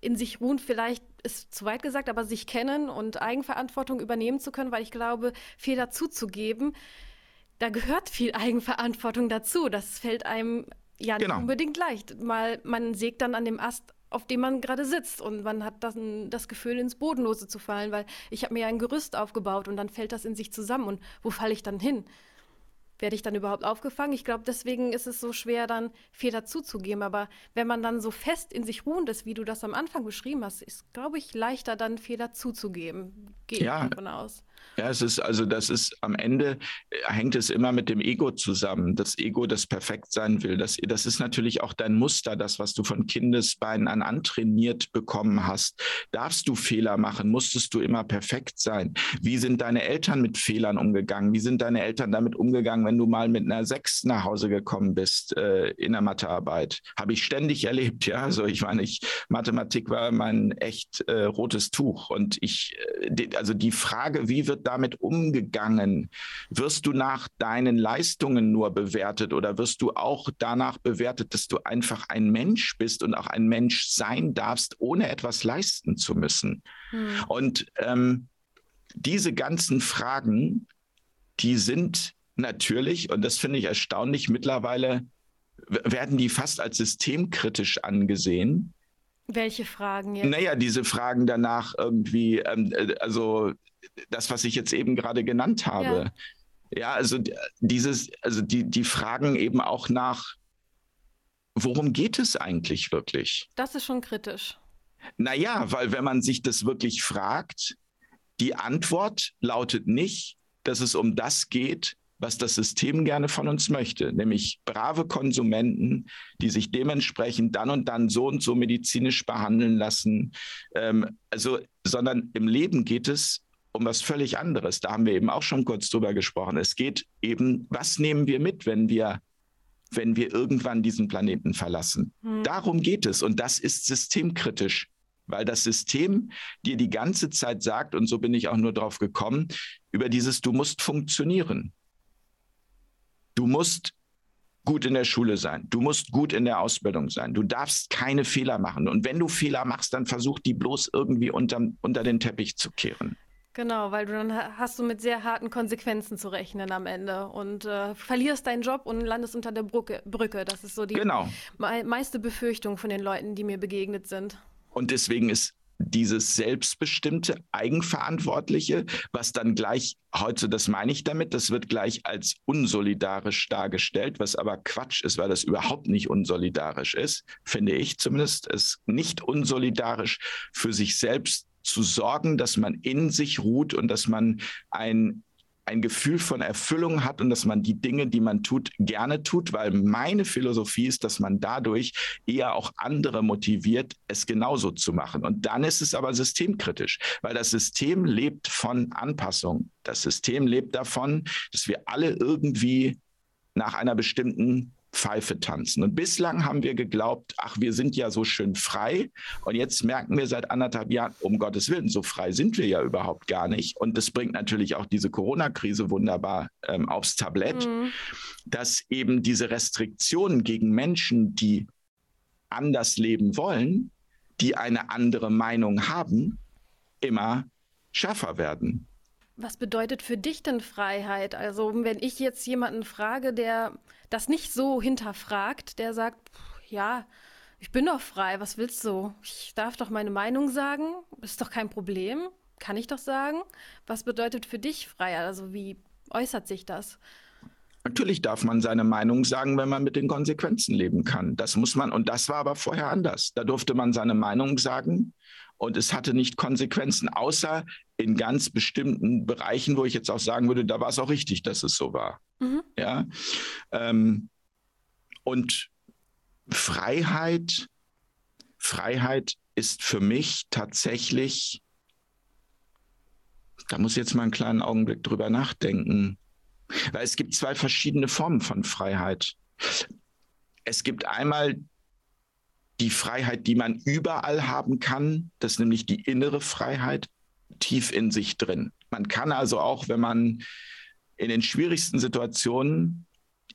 Speaker 1: in sich ruhen vielleicht ist zu weit gesagt, aber sich kennen und Eigenverantwortung übernehmen zu können, weil ich glaube, Fehler zuzugeben, da gehört viel Eigenverantwortung dazu. Das fällt einem ja nicht genau. unbedingt leicht. Mal, man sägt dann an dem Ast, auf dem man gerade sitzt und man hat das, das Gefühl, ins Bodenlose zu fallen, weil ich habe mir ja ein Gerüst aufgebaut und dann fällt das in sich zusammen und wo falle ich dann hin? Werde ich dann überhaupt aufgefangen? Ich glaube, deswegen ist es so schwer, dann Fehler zuzugeben. Aber wenn man dann so fest in sich ruhend ist, wie du das am Anfang beschrieben hast, ist, glaube ich, leichter, dann Fehler zuzugeben.
Speaker 2: Gehe ja. davon aus. Ja, es ist also, das ist am Ende äh, hängt es immer mit dem Ego zusammen. Das Ego, das perfekt sein will. Das, das ist natürlich auch dein Muster, das, was du von Kindesbeinen an antrainiert bekommen hast. Darfst du Fehler machen? Musstest du immer perfekt sein? Wie sind deine Eltern mit Fehlern umgegangen? Wie sind deine Eltern damit umgegangen, wenn du mal mit einer Sechs nach Hause gekommen bist äh, in der Mathearbeit? Habe ich ständig erlebt, ja. Also ich meine, ich, Mathematik war mein echt äh, rotes Tuch. Und ich, äh, also die Frage, wie wird damit umgegangen? Wirst du nach deinen Leistungen nur bewertet oder wirst du auch danach bewertet, dass du einfach ein Mensch bist und auch ein Mensch sein darfst, ohne etwas leisten zu müssen? Hm. Und ähm, diese ganzen Fragen, die sind natürlich, und das finde ich erstaunlich, mittlerweile werden die fast als systemkritisch angesehen.
Speaker 1: Welche Fragen jetzt?
Speaker 2: Naja, diese Fragen danach irgendwie, ähm, äh, also das, was ich jetzt eben gerade genannt habe. Ja, ja also dieses, also die, die Fragen eben auch nach, worum geht es eigentlich wirklich?
Speaker 1: Das ist schon kritisch.
Speaker 2: Naja, weil wenn man sich das wirklich fragt, die Antwort lautet nicht, dass es um das geht, was das System gerne von uns möchte, nämlich brave Konsumenten, die sich dementsprechend dann und dann so und so medizinisch behandeln lassen. Ähm, also, sondern im Leben geht es um was völlig anderes. Da haben wir eben auch schon kurz drüber gesprochen. Es geht eben, was nehmen wir mit, wenn wir wenn wir irgendwann diesen Planeten verlassen. Hm. Darum geht es und das ist systemkritisch, weil das System dir die ganze Zeit sagt, und so bin ich auch nur drauf gekommen, über dieses Du musst funktionieren. Du musst gut in der Schule sein. Du musst gut in der Ausbildung sein. Du darfst keine Fehler machen. Und wenn du Fehler machst, dann versuch die bloß irgendwie unter, unter den Teppich zu kehren.
Speaker 1: Genau, weil du dann hast du mit sehr harten Konsequenzen zu rechnen am Ende und äh, verlierst deinen Job und landest unter der Brücke. Brücke. Das ist so die genau. me meiste Befürchtung von den Leuten, die mir begegnet sind.
Speaker 2: Und deswegen ist dieses selbstbestimmte, eigenverantwortliche, was dann gleich, heute, das meine ich damit, das wird gleich als unsolidarisch dargestellt, was aber Quatsch ist, weil das überhaupt nicht unsolidarisch ist, finde ich zumindest, es nicht unsolidarisch für sich selbst zu sorgen, dass man in sich ruht und dass man ein ein Gefühl von Erfüllung hat und dass man die Dinge, die man tut, gerne tut, weil meine Philosophie ist, dass man dadurch eher auch andere motiviert, es genauso zu machen. Und dann ist es aber systemkritisch, weil das System lebt von Anpassung. Das System lebt davon, dass wir alle irgendwie nach einer bestimmten Pfeife tanzen. Und bislang haben wir geglaubt, ach, wir sind ja so schön frei. Und jetzt merken wir seit anderthalb Jahren, um Gottes Willen, so frei sind wir ja überhaupt gar nicht. Und das bringt natürlich auch diese Corona-Krise wunderbar ähm, aufs Tablett, mhm. dass eben diese Restriktionen gegen Menschen, die anders leben wollen, die eine andere Meinung haben, immer schärfer werden.
Speaker 1: Was bedeutet für dich denn Freiheit? Also wenn ich jetzt jemanden frage, der das nicht so hinterfragt, der sagt, ja, ich bin doch frei, was willst du? Ich darf doch meine Meinung sagen, ist doch kein Problem, kann ich doch sagen. Was bedeutet für dich Freiheit? Also wie äußert sich das?
Speaker 2: Natürlich darf man seine Meinung sagen, wenn man mit den Konsequenzen leben kann. Das muss man, und das war aber vorher anders. Da durfte man seine Meinung sagen und es hatte nicht Konsequenzen, außer in ganz bestimmten Bereichen, wo ich jetzt auch sagen würde, da war es auch richtig, dass es so war. Mhm. Ja. Ähm, und Freiheit, Freiheit ist für mich tatsächlich, da muss ich jetzt mal einen kleinen Augenblick drüber nachdenken, weil es gibt zwei verschiedene Formen von Freiheit. Es gibt einmal die Freiheit, die man überall haben kann, das ist nämlich die innere Freiheit, tief in sich drin. Man kann also auch, wenn man in den schwierigsten Situationen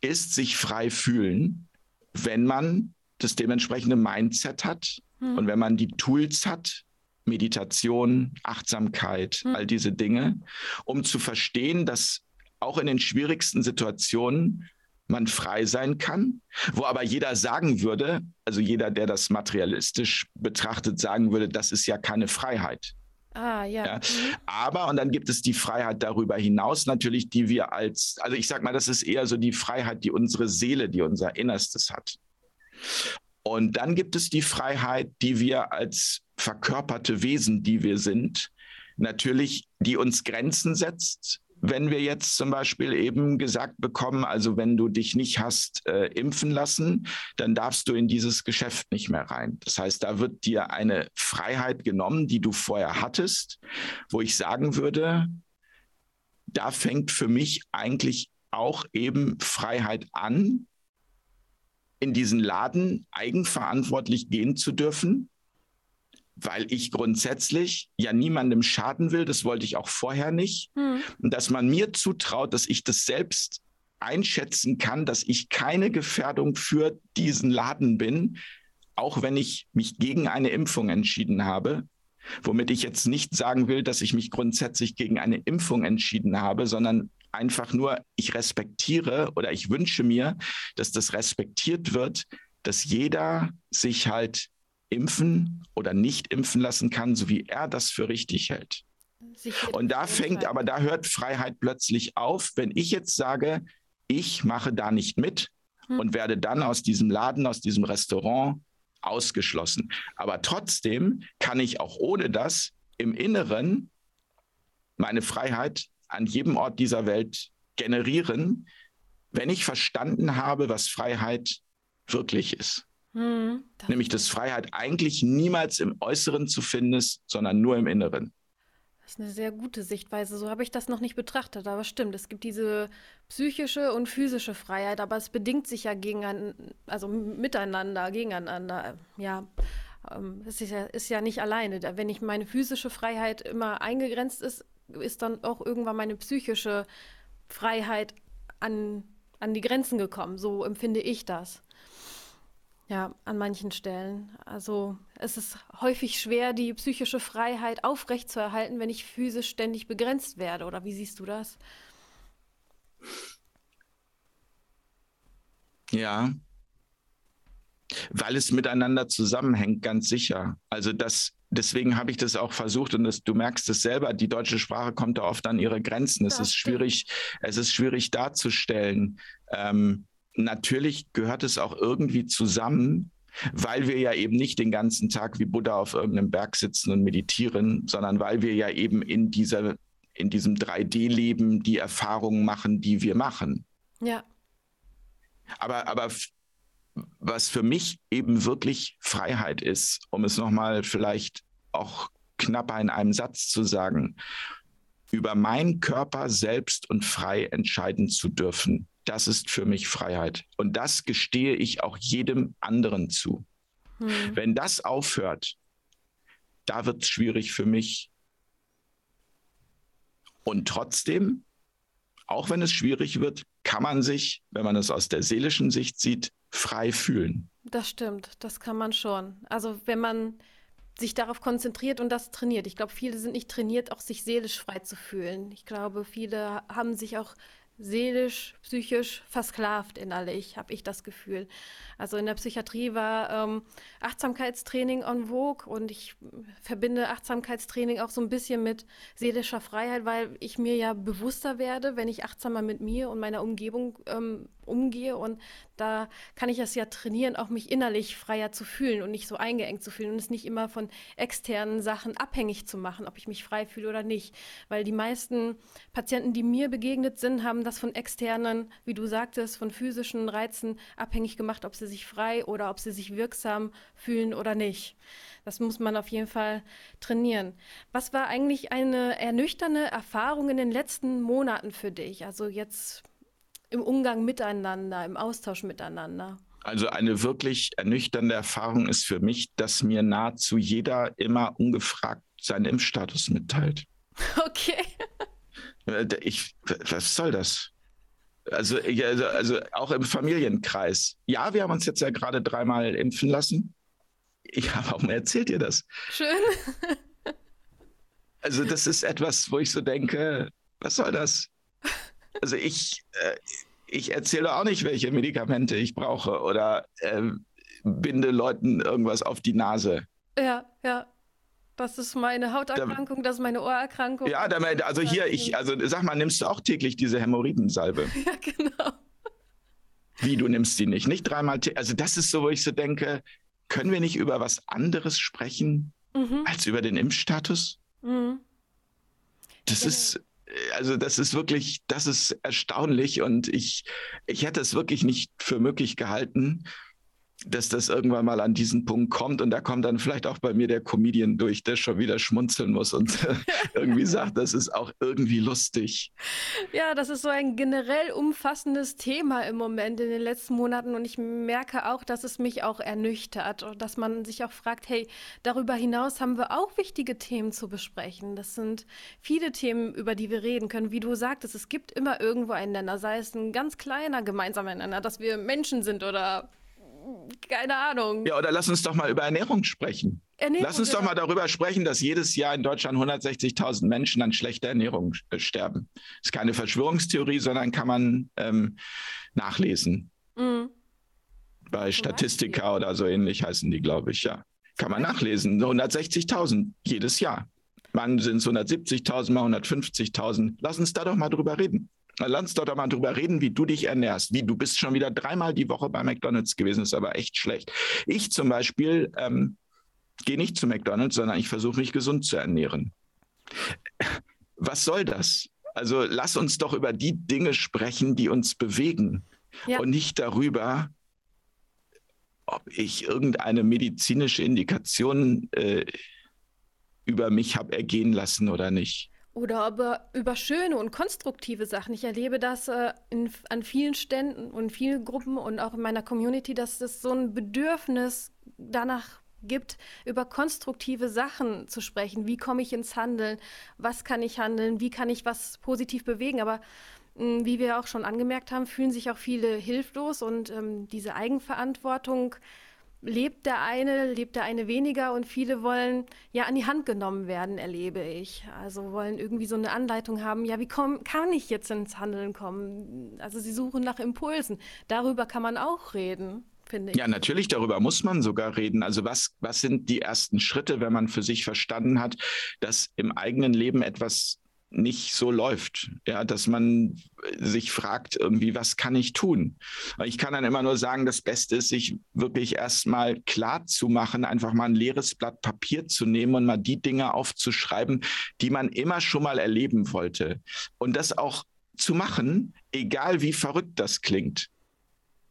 Speaker 2: ist, sich frei fühlen, wenn man das dementsprechende Mindset hat hm. und wenn man die Tools hat, Meditation, Achtsamkeit, hm. all diese Dinge, um zu verstehen, dass auch in den schwierigsten Situationen man frei sein kann, wo aber jeder sagen würde, also jeder, der das materialistisch betrachtet, sagen würde, das ist ja keine Freiheit.
Speaker 1: Ah, ja. ja. Mhm.
Speaker 2: Aber, und dann gibt es die Freiheit darüber hinaus natürlich, die wir als, also ich sag mal, das ist eher so die Freiheit, die unsere Seele, die unser Innerstes hat. Und dann gibt es die Freiheit, die wir als verkörperte Wesen, die wir sind, natürlich, die uns Grenzen setzt, wenn wir jetzt zum Beispiel eben gesagt bekommen, also wenn du dich nicht hast äh, impfen lassen, dann darfst du in dieses Geschäft nicht mehr rein. Das heißt, da wird dir eine Freiheit genommen, die du vorher hattest, wo ich sagen würde, da fängt für mich eigentlich auch eben Freiheit an, in diesen Laden eigenverantwortlich gehen zu dürfen, weil ich grundsätzlich ja niemandem schaden will, das wollte ich auch vorher nicht. Hm. Und dass man mir zutraut, dass ich das selbst einschätzen kann, dass ich keine Gefährdung für diesen Laden bin, auch wenn ich mich gegen eine Impfung entschieden habe. Womit ich jetzt nicht sagen will, dass ich mich grundsätzlich gegen eine Impfung entschieden habe, sondern einfach nur, ich respektiere oder ich wünsche mir, dass das respektiert wird, dass jeder sich halt impfen oder nicht impfen lassen kann, so wie er das für richtig hält. Und da fängt, aber da hört Freiheit plötzlich auf, wenn ich jetzt sage, ich mache da nicht mit hm. und werde dann aus diesem Laden, aus diesem Restaurant ausgeschlossen. Aber trotzdem kann ich auch ohne das im Inneren meine Freiheit an jedem Ort dieser Welt generieren, wenn ich verstanden habe, was Freiheit wirklich ist. Hm, das Nämlich, dass Freiheit eigentlich niemals im Äußeren zu finden ist, sondern nur im Inneren.
Speaker 1: Das ist eine sehr gute Sichtweise. So habe ich das noch nicht betrachtet. Aber stimmt, es gibt diese psychische und physische Freiheit, aber es bedingt sich ja gegen, also miteinander, gegeneinander. Ja, ähm, es ist ja, ist ja nicht alleine. Wenn ich meine physische Freiheit immer eingegrenzt ist, ist dann auch irgendwann meine psychische Freiheit an, an die Grenzen gekommen. So empfinde ich das. Ja, an manchen Stellen. Also es ist häufig schwer, die psychische Freiheit aufrechtzuerhalten, wenn ich physisch ständig begrenzt werde. Oder wie siehst du das?
Speaker 2: Ja, weil es miteinander zusammenhängt, ganz sicher. Also das, deswegen habe ich das auch versucht und das, du merkst es selber, die deutsche Sprache kommt da oft an ihre Grenzen. Es das ist stimmt. schwierig, es ist schwierig darzustellen. Ähm, natürlich gehört es auch irgendwie zusammen, weil wir ja eben nicht den ganzen Tag wie Buddha auf irgendeinem Berg sitzen und meditieren, sondern weil wir ja eben in dieser in diesem 3D-Leben die Erfahrungen machen, die wir machen.
Speaker 1: Ja.
Speaker 2: Aber, aber was für mich eben wirklich Freiheit ist, um es nochmal vielleicht auch knapper in einem Satz zu sagen, über meinen Körper selbst und frei entscheiden zu dürfen. Das ist für mich Freiheit. Und das gestehe ich auch jedem anderen zu. Hm. Wenn das aufhört, da wird es schwierig für mich. Und trotzdem, auch wenn es schwierig wird, kann man sich, wenn man es aus der seelischen Sicht sieht, frei fühlen.
Speaker 1: Das stimmt, das kann man schon. Also wenn man sich darauf konzentriert und das trainiert. Ich glaube, viele sind nicht trainiert, auch sich seelisch frei zu fühlen. Ich glaube, viele haben sich auch seelisch, psychisch versklavt innerlich, habe ich das Gefühl. Also in der Psychiatrie war ähm, Achtsamkeitstraining en vogue und ich verbinde Achtsamkeitstraining auch so ein bisschen mit seelischer Freiheit, weil ich mir ja bewusster werde, wenn ich achtsamer mit mir und meiner Umgebung ähm, umgehe und da kann ich es ja trainieren, auch mich innerlich freier zu fühlen und nicht so eingeengt zu fühlen und es nicht immer von externen Sachen abhängig zu machen, ob ich mich frei fühle oder nicht. Weil die meisten Patienten, die mir begegnet sind, haben das von externen, wie du sagtest, von physischen Reizen abhängig gemacht, ob sie sich frei oder ob sie sich wirksam fühlen oder nicht. Das muss man auf jeden Fall trainieren. Was war eigentlich eine ernüchternde Erfahrung in den letzten Monaten für dich? Also jetzt im Umgang miteinander, im Austausch miteinander?
Speaker 2: Also eine wirklich ernüchternde Erfahrung ist für mich, dass mir nahezu jeder immer ungefragt seinen Impfstatus mitteilt.
Speaker 1: Okay.
Speaker 2: Äh, ich, was soll das? Also, also, also auch im Familienkreis. Ja, wir haben uns jetzt ja gerade dreimal impfen lassen. Ich habe auch mal erzählt dir das.
Speaker 1: Schön.
Speaker 2: Also das ist etwas, wo ich so denke, was soll das? Also ich, äh, ich erzähle auch nicht, welche Medikamente ich brauche oder äh, binde Leuten irgendwas auf die Nase.
Speaker 1: Ja, ja. Das ist meine Hauterkrankung, das ist meine Ohrerkrankung.
Speaker 2: Ja, damit, also hier, ich, also sag mal, nimmst du auch täglich diese Hämorrhoidensalbe?
Speaker 1: Ja, genau.
Speaker 2: Wie, du nimmst die nicht? Nicht dreimal täglich? Also das ist so, wo ich so denke, können wir nicht über was anderes sprechen mhm. als über den Impfstatus? Mhm. Das genau. ist, also das ist wirklich, das ist erstaunlich und ich, ich hätte es wirklich nicht für möglich gehalten, dass das irgendwann mal an diesen Punkt kommt und da kommt dann vielleicht auch bei mir der Comedian durch, der schon wieder schmunzeln muss und irgendwie sagt, das ist auch irgendwie lustig.
Speaker 1: Ja, das ist so ein generell umfassendes Thema im Moment in den letzten Monaten und ich merke auch, dass es mich auch ernüchtert und dass man sich auch fragt, hey, darüber hinaus haben wir auch wichtige Themen zu besprechen. Das sind viele Themen, über die wir reden können. Wie du sagtest, es gibt immer irgendwo einen Nenner, sei es ein ganz kleiner gemeinsamer Nenner, dass wir Menschen sind oder keine Ahnung.
Speaker 2: Ja, oder lass uns doch mal über Ernährung sprechen. Ernährung, lass uns genau. doch mal darüber sprechen, dass jedes Jahr in Deutschland 160.000 Menschen an schlechter Ernährung äh, sterben. Das ist keine Verschwörungstheorie, sondern kann man ähm, nachlesen. Mhm. Bei Statistika oder so ähnlich heißen die, glaube ich, ja. Kann man nachlesen. 160.000 jedes Jahr. Wann sind es 170.000 mal 150.000? Lass uns da doch mal drüber reden. Lass doch mal drüber reden, wie du dich ernährst. Wie du bist schon wieder dreimal die Woche bei McDonalds gewesen, ist aber echt schlecht. Ich zum Beispiel ähm, gehe nicht zu McDonalds, sondern ich versuche mich gesund zu ernähren. Was soll das? Also lass uns doch über die Dinge sprechen, die uns bewegen ja. und nicht darüber, ob ich irgendeine medizinische Indikation äh, über mich habe ergehen lassen oder nicht.
Speaker 1: Oder über, über schöne und konstruktive Sachen. Ich erlebe das äh, in, an vielen Ständen und vielen Gruppen und auch in meiner Community, dass es so ein Bedürfnis danach gibt, über konstruktive Sachen zu sprechen. Wie komme ich ins Handeln? Was kann ich handeln? Wie kann ich was positiv bewegen? Aber mh, hm, wie wir auch schon angemerkt haben, fühlen sich auch viele hilflos und ähm, diese Eigenverantwortung lebt der eine, lebt der eine weniger und viele wollen ja an die Hand genommen werden, erlebe ich. Also wollen irgendwie so eine Anleitung haben, ja, wie komm, kann ich jetzt ins Handeln kommen? Also sie suchen nach Impulsen. Darüber kann man auch reden. Finde ich.
Speaker 2: Ja, natürlich, darüber muss man sogar reden. Also was, was sind die ersten Schritte, wenn man für sich verstanden hat, dass im eigenen Leben etwas nicht so läuft. Ja, dass man sich fragt, irgendwie, was kann ich tun? Ich kann dann immer nur sagen, das Beste ist, sich wirklich erstmal klar zu machen, einfach mal ein leeres Blatt Papier zu nehmen und mal die Dinge aufzuschreiben, die man immer schon mal erleben wollte. Und das auch zu machen, egal wie verrückt das klingt.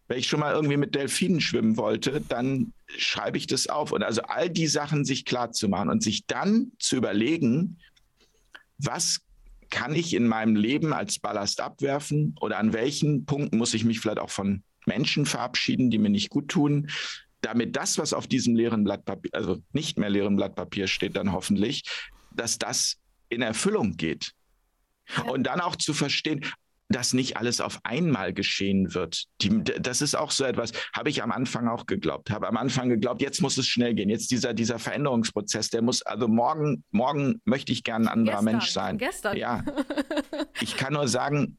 Speaker 2: Wenn ich schon mal irgendwie mit Delfinen schwimmen wollte, dann schreibe ich das auf. Und also all die Sachen sich klar zu machen und sich dann zu überlegen, was kann ich in meinem Leben als Ballast abwerfen oder an welchen Punkten muss ich mich vielleicht auch von Menschen verabschieden, die mir nicht gut tun, damit das, was auf diesem leeren Blatt Papier, also nicht mehr leeren Blatt Papier steht, dann hoffentlich, dass das in Erfüllung geht. Ja. Und dann auch zu verstehen, dass nicht alles auf einmal geschehen wird. Die, das ist auch so etwas, habe ich am Anfang auch geglaubt. Habe am Anfang geglaubt, jetzt muss es schnell gehen. Jetzt dieser, dieser Veränderungsprozess, der muss, also morgen, morgen möchte ich gern ein anderer gestern, Mensch sein.
Speaker 1: Gestern.
Speaker 2: Ja. Ich kann nur sagen,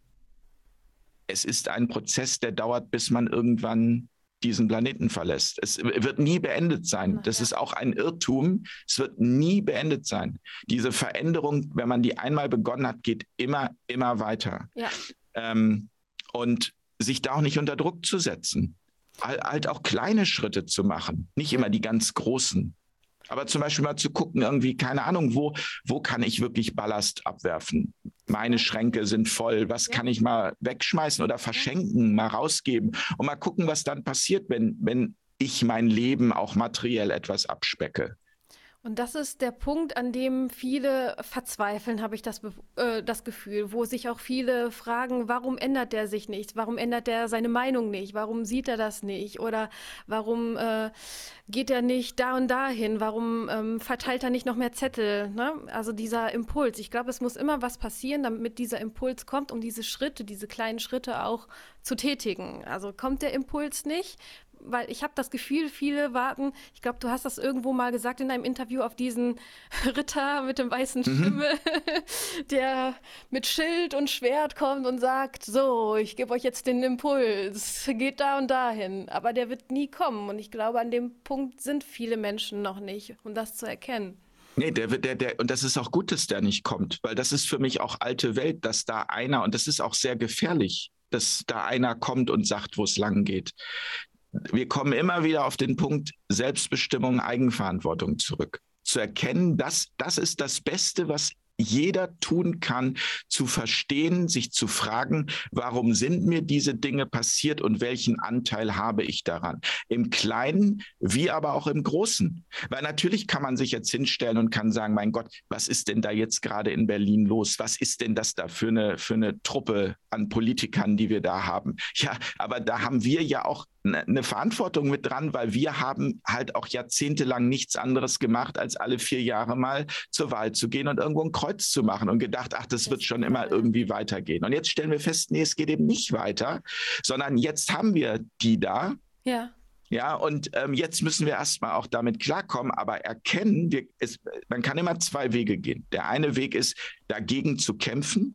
Speaker 2: es ist ein Prozess, der dauert, bis man irgendwann diesen Planeten verlässt. Es wird nie beendet sein. Das ist auch ein Irrtum. Es wird nie beendet sein. Diese Veränderung, wenn man die einmal begonnen hat, geht immer, immer weiter. Ja. Ähm, und sich da auch nicht unter Druck zu setzen. Halt auch kleine Schritte zu machen, nicht immer die ganz großen. Aber zum Beispiel mal zu gucken, irgendwie, keine Ahnung, wo, wo kann ich wirklich Ballast abwerfen? Meine Schränke sind voll, was kann ich mal wegschmeißen oder verschenken, mal rausgeben und mal gucken, was dann passiert, wenn, wenn ich mein Leben auch materiell etwas abspecke.
Speaker 1: Und das ist der Punkt, an dem viele verzweifeln, habe ich das, äh, das Gefühl, wo sich auch viele fragen, warum ändert der sich nicht? Warum ändert er seine Meinung nicht? Warum sieht er das nicht? Oder warum äh, geht er nicht da und dahin? Warum ähm, verteilt er nicht noch mehr Zettel? Ne? Also dieser Impuls. Ich glaube, es muss immer was passieren, damit dieser Impuls kommt, um diese Schritte, diese kleinen Schritte auch zu tätigen. Also kommt der Impuls nicht, weil ich habe das Gefühl, viele warten, ich glaube, du hast das irgendwo mal gesagt in einem Interview auf diesen Ritter mit dem weißen mhm. Schimmel, der mit Schild und Schwert kommt und sagt, so, ich gebe euch jetzt den Impuls, geht da und dahin. Aber der wird nie kommen und ich glaube, an dem Punkt sind viele Menschen noch nicht, um das zu erkennen.
Speaker 2: Nee, der, der, der, und das ist auch gut, dass der nicht kommt, weil das ist für mich auch alte Welt, dass da einer, und das ist auch sehr gefährlich, dass da einer kommt und sagt, wo es lang geht wir kommen immer wieder auf den Punkt Selbstbestimmung, Eigenverantwortung zurück. Zu erkennen, dass das ist das Beste, was jeder tun kann, zu verstehen, sich zu fragen, warum sind mir diese Dinge passiert und welchen Anteil habe ich daran? Im Kleinen wie aber auch im Großen. Weil natürlich kann man sich jetzt hinstellen und kann sagen, mein Gott, was ist denn da jetzt gerade in Berlin los? Was ist denn das da für eine, für eine Truppe an Politikern, die wir da haben? Ja, aber da haben wir ja auch eine Verantwortung mit dran, weil wir haben halt auch jahrzehntelang nichts anderes gemacht, als alle vier Jahre mal zur Wahl zu gehen und irgendwo ein Kreuz zu machen und gedacht, ach, das wird schon immer irgendwie weitergehen. Und jetzt stellen wir fest, nee, es geht eben nicht weiter, sondern jetzt haben wir die da.
Speaker 1: Ja.
Speaker 2: Ja, und ähm, jetzt müssen wir erstmal auch damit klarkommen, aber erkennen, wir, es, man kann immer zwei Wege gehen. Der eine Weg ist, dagegen zu kämpfen.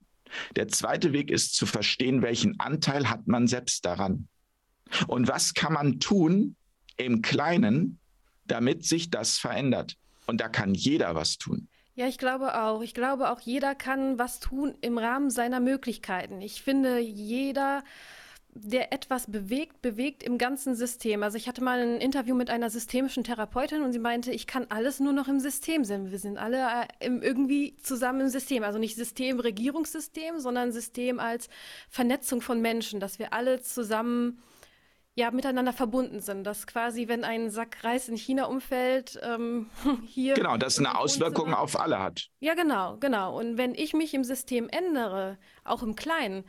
Speaker 2: Der zweite Weg ist zu verstehen, welchen Anteil hat man selbst daran. Und was kann man tun im Kleinen, damit sich das verändert? Und da kann jeder was tun.
Speaker 1: Ja, ich glaube auch. Ich glaube auch, jeder kann was tun im Rahmen seiner Möglichkeiten. Ich finde, jeder der etwas bewegt, bewegt im ganzen System. Also ich hatte mal ein Interview mit einer systemischen Therapeutin und sie meinte, ich kann alles nur noch im System sehen. Wir sind alle äh, irgendwie zusammen im System. Also nicht System Regierungssystem, sondern System als Vernetzung von Menschen, dass wir alle zusammen ja, miteinander verbunden sind. Dass quasi, wenn ein Sack Reis in China umfällt, ähm, hier.
Speaker 2: Genau, das eine Auswirkung auf alle hat.
Speaker 1: Ja, genau, genau. Und wenn ich mich im System ändere, auch im Kleinen,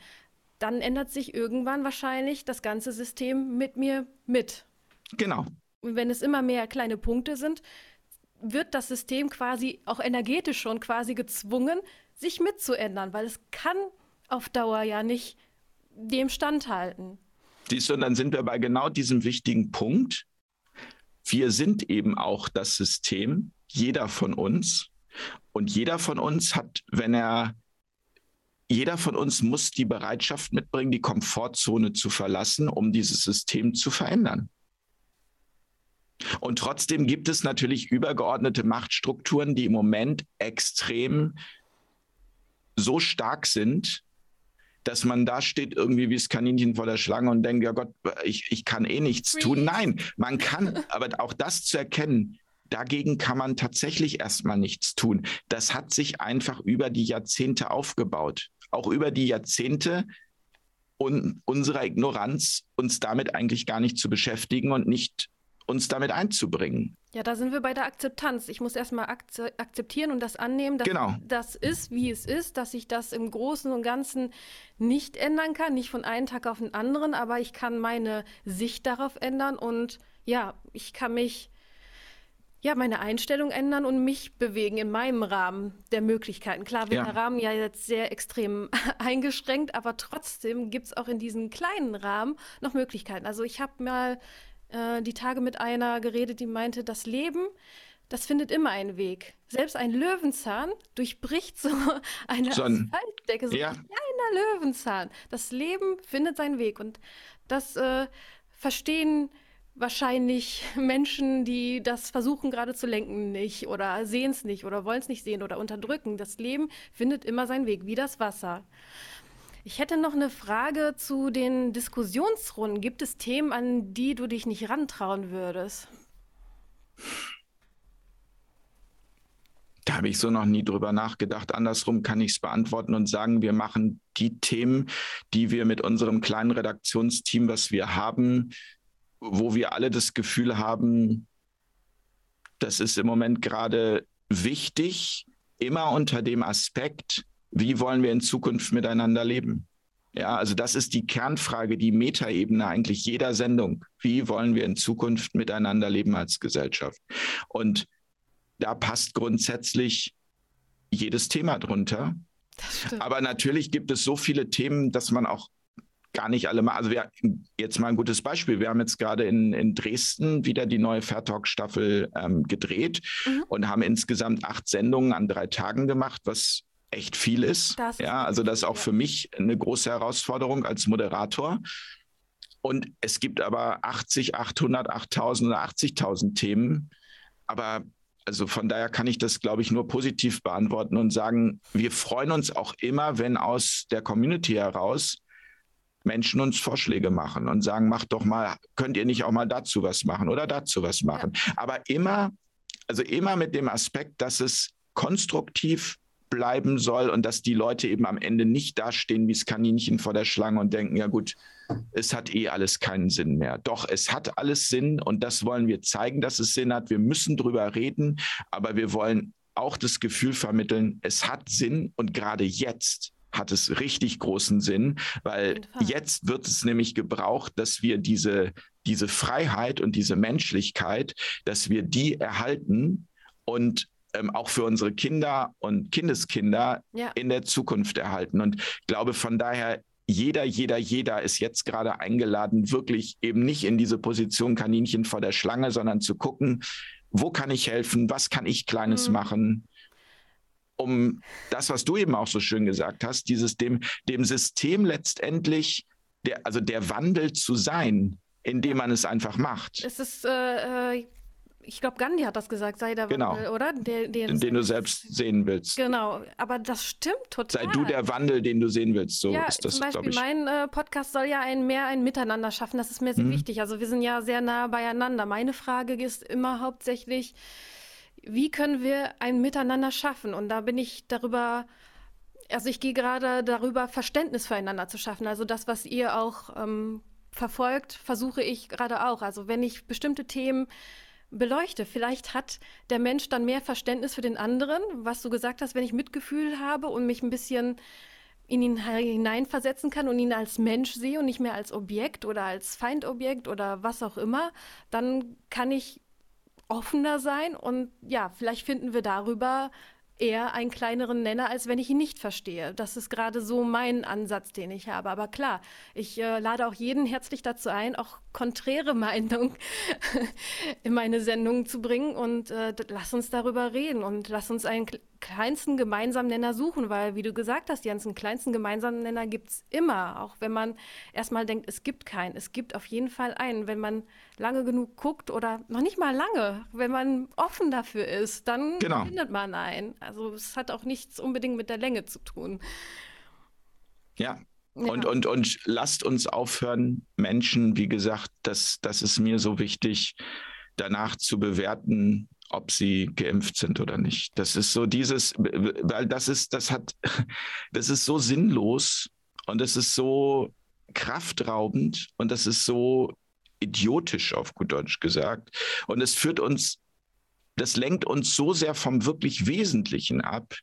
Speaker 1: dann ändert sich irgendwann wahrscheinlich das ganze System mit mir mit.
Speaker 2: Genau.
Speaker 1: Und wenn es immer mehr kleine Punkte sind, wird das System quasi auch energetisch schon quasi gezwungen, sich mitzuändern, weil es kann auf Dauer ja nicht dem standhalten.
Speaker 2: Siehst du, und dann sind wir bei genau diesem wichtigen Punkt. Wir sind eben auch das System, jeder von uns. Und jeder von uns hat, wenn er jeder von uns muss die Bereitschaft mitbringen, die Komfortzone zu verlassen, um dieses System zu verändern. Und trotzdem gibt es natürlich übergeordnete Machtstrukturen, die im Moment extrem so stark sind, dass man da steht irgendwie wie das Kaninchen vor der Schlange und denkt, ja Gott, ich, ich kann eh nichts tun. Nein, man kann, aber auch das zu erkennen, dagegen kann man tatsächlich erstmal nichts tun. Das hat sich einfach über die Jahrzehnte aufgebaut auch über die Jahrzehnte und unserer Ignoranz uns damit eigentlich gar nicht zu beschäftigen und nicht uns damit einzubringen.
Speaker 1: Ja, da sind wir bei der Akzeptanz. Ich muss erstmal akzeptieren und das annehmen, dass
Speaker 2: genau.
Speaker 1: das ist, wie es ist, dass ich das im Großen und Ganzen nicht ändern kann, nicht von einem Tag auf den anderen, aber ich kann meine Sicht darauf ändern und ja, ich kann mich ja, meine Einstellung ändern und mich bewegen in meinem Rahmen der Möglichkeiten. Klar wird ja. der Rahmen ja jetzt sehr extrem eingeschränkt, aber trotzdem gibt es auch in diesem kleinen Rahmen noch Möglichkeiten. Also ich habe mal äh, die Tage mit einer geredet, die meinte, das Leben, das findet immer einen Weg. Selbst ein Löwenzahn durchbricht so eine so ein, Asphaltdecke, so ja. ein kleiner Löwenzahn. Das Leben findet seinen Weg und das äh, verstehen wahrscheinlich Menschen, die das versuchen gerade zu lenken, nicht oder sehen es nicht oder wollen es nicht sehen oder unterdrücken. Das Leben findet immer seinen Weg, wie das Wasser. Ich hätte noch eine Frage zu den Diskussionsrunden. Gibt es Themen, an die du dich nicht rantrauen würdest?
Speaker 2: Da habe ich so noch nie drüber nachgedacht. Andersrum kann ich es beantworten und sagen, wir machen die Themen, die wir mit unserem kleinen Redaktionsteam, was wir haben, wo wir alle das Gefühl haben, das ist im Moment gerade wichtig, immer unter dem Aspekt, wie wollen wir in Zukunft miteinander leben? Ja, also das ist die Kernfrage, die Metaebene eigentlich jeder Sendung. Wie wollen wir in Zukunft miteinander leben als Gesellschaft? Und da passt grundsätzlich jedes Thema drunter. Aber natürlich gibt es so viele Themen, dass man auch gar nicht alle mal. Also wir, jetzt mal ein gutes Beispiel. Wir haben jetzt gerade in, in Dresden wieder die neue Fairtalk-Staffel ähm, gedreht mhm. und haben insgesamt acht Sendungen an drei Tagen gemacht, was echt viel ist. ist ja, also das ist auch für mich eine große Herausforderung als Moderator. Und es gibt aber 80, 800, 8000 oder 80.000 Themen. Aber also von daher kann ich das, glaube ich, nur positiv beantworten und sagen, wir freuen uns auch immer, wenn aus der Community heraus Menschen uns Vorschläge machen und sagen, macht doch mal, könnt ihr nicht auch mal dazu was machen oder dazu was machen. Ja. Aber immer, also immer mit dem Aspekt, dass es konstruktiv bleiben soll und dass die Leute eben am Ende nicht dastehen wie das Kaninchen vor der Schlange und denken, ja gut, es hat eh alles keinen Sinn mehr. Doch, es hat alles Sinn und das wollen wir zeigen, dass es Sinn hat. Wir müssen drüber reden, aber wir wollen auch das Gefühl vermitteln, es hat Sinn und gerade jetzt hat es richtig großen Sinn, weil jetzt wird es nämlich gebraucht, dass wir diese, diese Freiheit und diese Menschlichkeit, dass wir die erhalten und ähm, auch für unsere Kinder und Kindeskinder ja. in der Zukunft erhalten. Und ich glaube von daher, jeder, jeder, jeder ist jetzt gerade eingeladen, wirklich eben nicht in diese Position Kaninchen vor der Schlange, sondern zu gucken, wo kann ich helfen, was kann ich Kleines mhm. machen, um das, was du eben auch so schön gesagt hast, dieses dem, dem System letztendlich, der, also der Wandel zu sein, indem man es einfach macht.
Speaker 1: Es ist äh, äh ich glaube, Gandhi hat das gesagt, sei der
Speaker 2: genau.
Speaker 1: Wandel, oder?
Speaker 2: Der, den, den du selbst sehen willst.
Speaker 1: Genau, aber das stimmt total.
Speaker 2: Sei du der Wandel, den du sehen willst. So
Speaker 1: ja,
Speaker 2: ist das,
Speaker 1: zum Beispiel mein äh, Podcast soll ja ein mehr ein Miteinander schaffen. Das ist mir sehr mhm. wichtig. Also wir sind ja sehr nah beieinander. Meine Frage ist immer hauptsächlich, wie können wir ein Miteinander schaffen? Und da bin ich darüber also ich gehe gerade darüber, Verständnis füreinander zu schaffen. Also das, was ihr auch ähm, verfolgt, versuche ich gerade auch. Also wenn ich bestimmte Themen beleuchte. Vielleicht hat der Mensch dann mehr Verständnis für den anderen, was du gesagt hast, wenn ich Mitgefühl habe und mich ein bisschen in ihn hineinversetzen kann und ihn als Mensch sehe und nicht mehr als Objekt oder als Feindobjekt oder was auch immer, dann kann ich offener sein und ja, vielleicht finden wir darüber eher einen kleineren Nenner, als wenn ich ihn nicht verstehe. Das ist gerade so mein Ansatz, den ich habe. Aber klar, ich äh, lade auch jeden herzlich dazu ein, auch konträre Meinung in meine Sendung zu bringen und äh, lass uns darüber reden und lass uns einen kleinsten gemeinsamen Nenner suchen, weil, wie du gesagt hast, Jens, einen kleinsten gemeinsamen Nenner gibt es immer, auch wenn man erstmal denkt, es gibt keinen. Es gibt auf jeden Fall einen. Wenn man lange genug guckt oder noch nicht mal lange, wenn man offen dafür ist, dann genau. findet man einen. Also es hat auch nichts unbedingt mit der Länge zu tun.
Speaker 2: Ja, ja. Und, und, und lasst uns aufhören, Menschen, wie gesagt, das, das ist mir so wichtig, danach zu bewerten, ob sie geimpft sind oder nicht. Das ist so dieses, weil das ist, das hat, das ist so sinnlos und das ist so kraftraubend und das ist so idiotisch auf gut Deutsch gesagt. Und es führt uns, das lenkt uns so sehr vom wirklich Wesentlichen ab,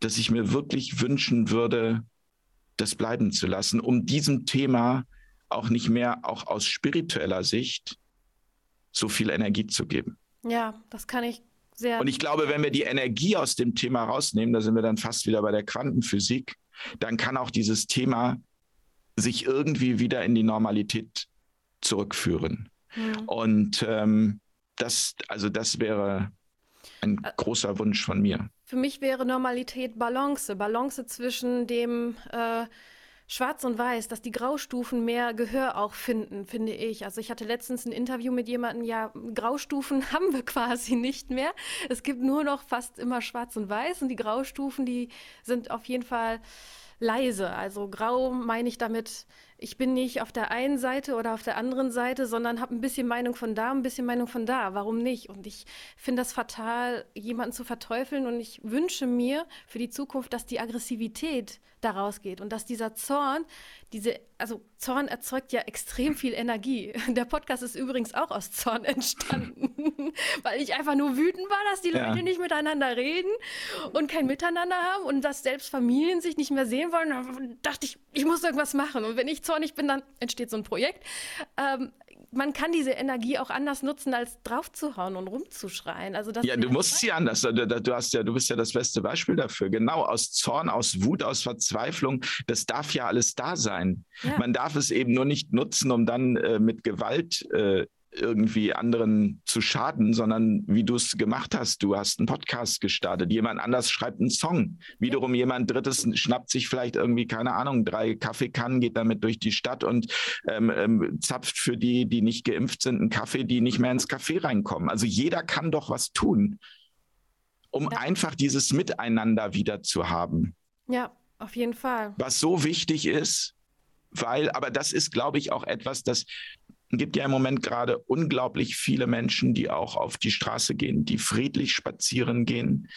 Speaker 2: dass ich mir wirklich wünschen würde, das bleiben zu lassen, um diesem Thema auch nicht mehr, auch aus spiritueller Sicht, so viel Energie zu geben.
Speaker 1: Ja, das kann ich sehr.
Speaker 2: Und ich glaube, wenn wir die Energie aus dem Thema rausnehmen, da sind wir dann fast wieder bei der Quantenphysik, dann kann auch dieses Thema sich irgendwie wieder in die Normalität zurückführen. Mhm. Und ähm, das, also das wäre ein großer Wunsch von mir.
Speaker 1: Für mich wäre Normalität Balance, Balance zwischen dem äh, Schwarz und Weiß, dass die Graustufen mehr Gehör auch finden, finde ich. Also ich hatte letztens ein Interview mit jemandem, ja, Graustufen haben wir quasi nicht mehr. Es gibt nur noch fast immer Schwarz und Weiß und die Graustufen, die sind auf jeden Fall leise. Also grau meine ich damit, ich bin nicht auf der einen Seite oder auf der anderen Seite, sondern habe ein bisschen Meinung von da, ein bisschen Meinung von da. Warum nicht? Und ich finde das fatal, jemanden zu verteufeln. Und ich wünsche mir für die Zukunft, dass die Aggressivität daraus geht und dass dieser Zorn, diese, also Zorn erzeugt ja extrem viel Energie. Der Podcast ist übrigens auch aus Zorn entstanden, weil ich einfach nur wütend war, dass die ja. Leute nicht miteinander reden und kein Miteinander haben und dass selbst Familien sich nicht mehr sehen wollen. Da dachte ich, ich muss irgendwas machen. Und wenn ich zornig bin, dann entsteht so ein Projekt. Ähm, man kann diese Energie auch anders nutzen, als draufzuhauen und rumzuschreien. Also das
Speaker 2: ja, du musst sie anders. Du, du, hast ja, du bist ja das beste Beispiel dafür. Genau, aus Zorn, aus Wut, aus Verzweiflung, das darf ja alles da sein. Ja. Man darf es eben nur nicht nutzen, um dann äh, mit Gewalt äh, irgendwie anderen zu schaden, sondern wie du es gemacht hast. Du hast einen Podcast gestartet, jemand anders schreibt einen Song. Wiederum jemand Drittes schnappt sich vielleicht irgendwie, keine Ahnung, drei Kaffeekannen, geht damit durch die Stadt und ähm, ähm, zapft für die, die nicht geimpft sind, einen Kaffee, die nicht mehr ins Café reinkommen. Also jeder kann doch was tun, um ja. einfach dieses Miteinander wieder zu haben.
Speaker 1: Ja, auf jeden Fall.
Speaker 2: Was so wichtig ist, weil, aber das ist, glaube ich, auch etwas, das gibt ja im Moment gerade unglaublich viele Menschen, die auch auf die Straße gehen, die friedlich spazieren gehen,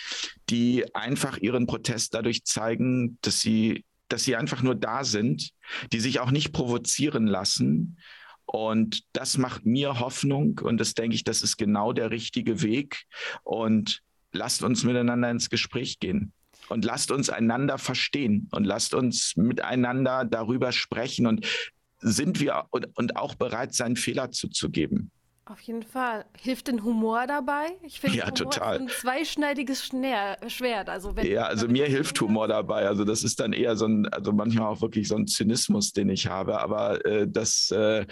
Speaker 2: die einfach ihren Protest dadurch zeigen, dass sie, dass sie einfach nur da sind, die sich auch nicht provozieren lassen. Und das macht mir Hoffnung und das denke ich, das ist genau der richtige Weg. Und lasst uns miteinander ins Gespräch gehen und lasst uns einander verstehen und lasst uns miteinander darüber sprechen. Und sind wir und, und auch bereit, seinen Fehler zuzugeben.
Speaker 1: Auf jeden Fall. Hilft denn Humor dabei?
Speaker 2: Ich finde, ja, Humor total.
Speaker 1: ist ein zweischneidiges Schwert. Also
Speaker 2: wenn ja, also mir hilft Humor dabei. Also das ist dann eher so ein, also manchmal auch wirklich so ein Zynismus, den ich habe. Aber äh, das, äh,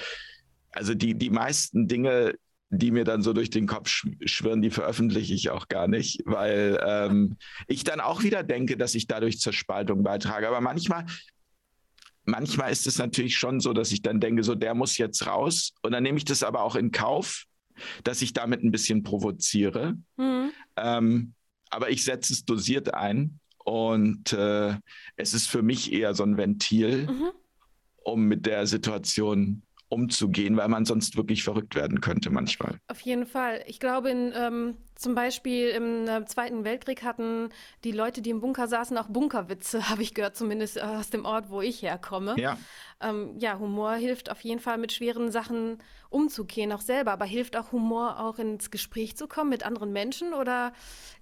Speaker 2: also die, die meisten Dinge, die mir dann so durch den Kopf schwirren, die veröffentliche ich auch gar nicht, weil ähm, ich dann auch wieder denke, dass ich dadurch zur Spaltung beitrage. Aber manchmal manchmal ist es natürlich schon so, dass ich dann denke, so der muss jetzt raus. Und dann nehme ich das aber auch in Kauf, dass ich damit ein bisschen provoziere. Mhm. Ähm, aber ich setze es dosiert ein. Und äh, es ist für mich eher so ein Ventil, mhm. um mit der Situation umzugehen, weil man sonst wirklich verrückt werden könnte manchmal.
Speaker 1: Auf jeden Fall. Ich glaube, in, ähm, zum Beispiel im äh, Zweiten Weltkrieg hatten die Leute, die im Bunker saßen, auch Bunkerwitze, habe ich gehört, zumindest aus dem Ort, wo ich herkomme. Ja. Ähm, ja, Humor hilft auf jeden Fall mit schweren Sachen umzugehen, auch selber. Aber hilft auch Humor auch ins Gespräch zu kommen mit anderen Menschen oder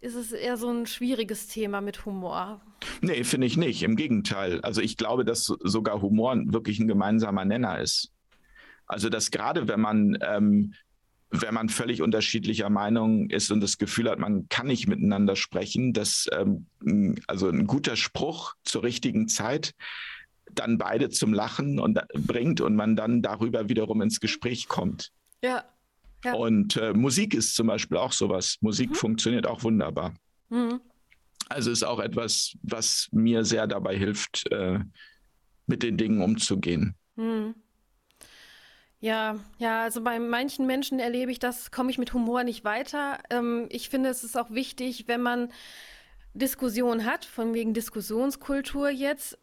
Speaker 1: ist es eher so ein schwieriges Thema mit Humor?
Speaker 2: Nee, finde ich nicht. Im Gegenteil. Also ich glaube, dass sogar Humor wirklich ein gemeinsamer Nenner ist. Also dass gerade wenn man ähm, wenn man völlig unterschiedlicher Meinung ist und das Gefühl hat, man kann nicht miteinander sprechen, dass ähm, also ein guter Spruch zur richtigen Zeit dann beide zum Lachen und, bringt und man dann darüber wiederum ins Gespräch kommt.
Speaker 1: Ja. ja.
Speaker 2: Und äh, Musik ist zum Beispiel auch sowas. Musik mhm. funktioniert auch wunderbar. Mhm. Also ist auch etwas, was mir sehr dabei hilft, äh, mit den Dingen umzugehen. Mhm.
Speaker 1: Ja, ja, also bei manchen Menschen erlebe ich das, komme ich mit Humor nicht weiter. Ähm, ich finde, es ist auch wichtig, wenn man Diskussionen hat, von wegen Diskussionskultur jetzt,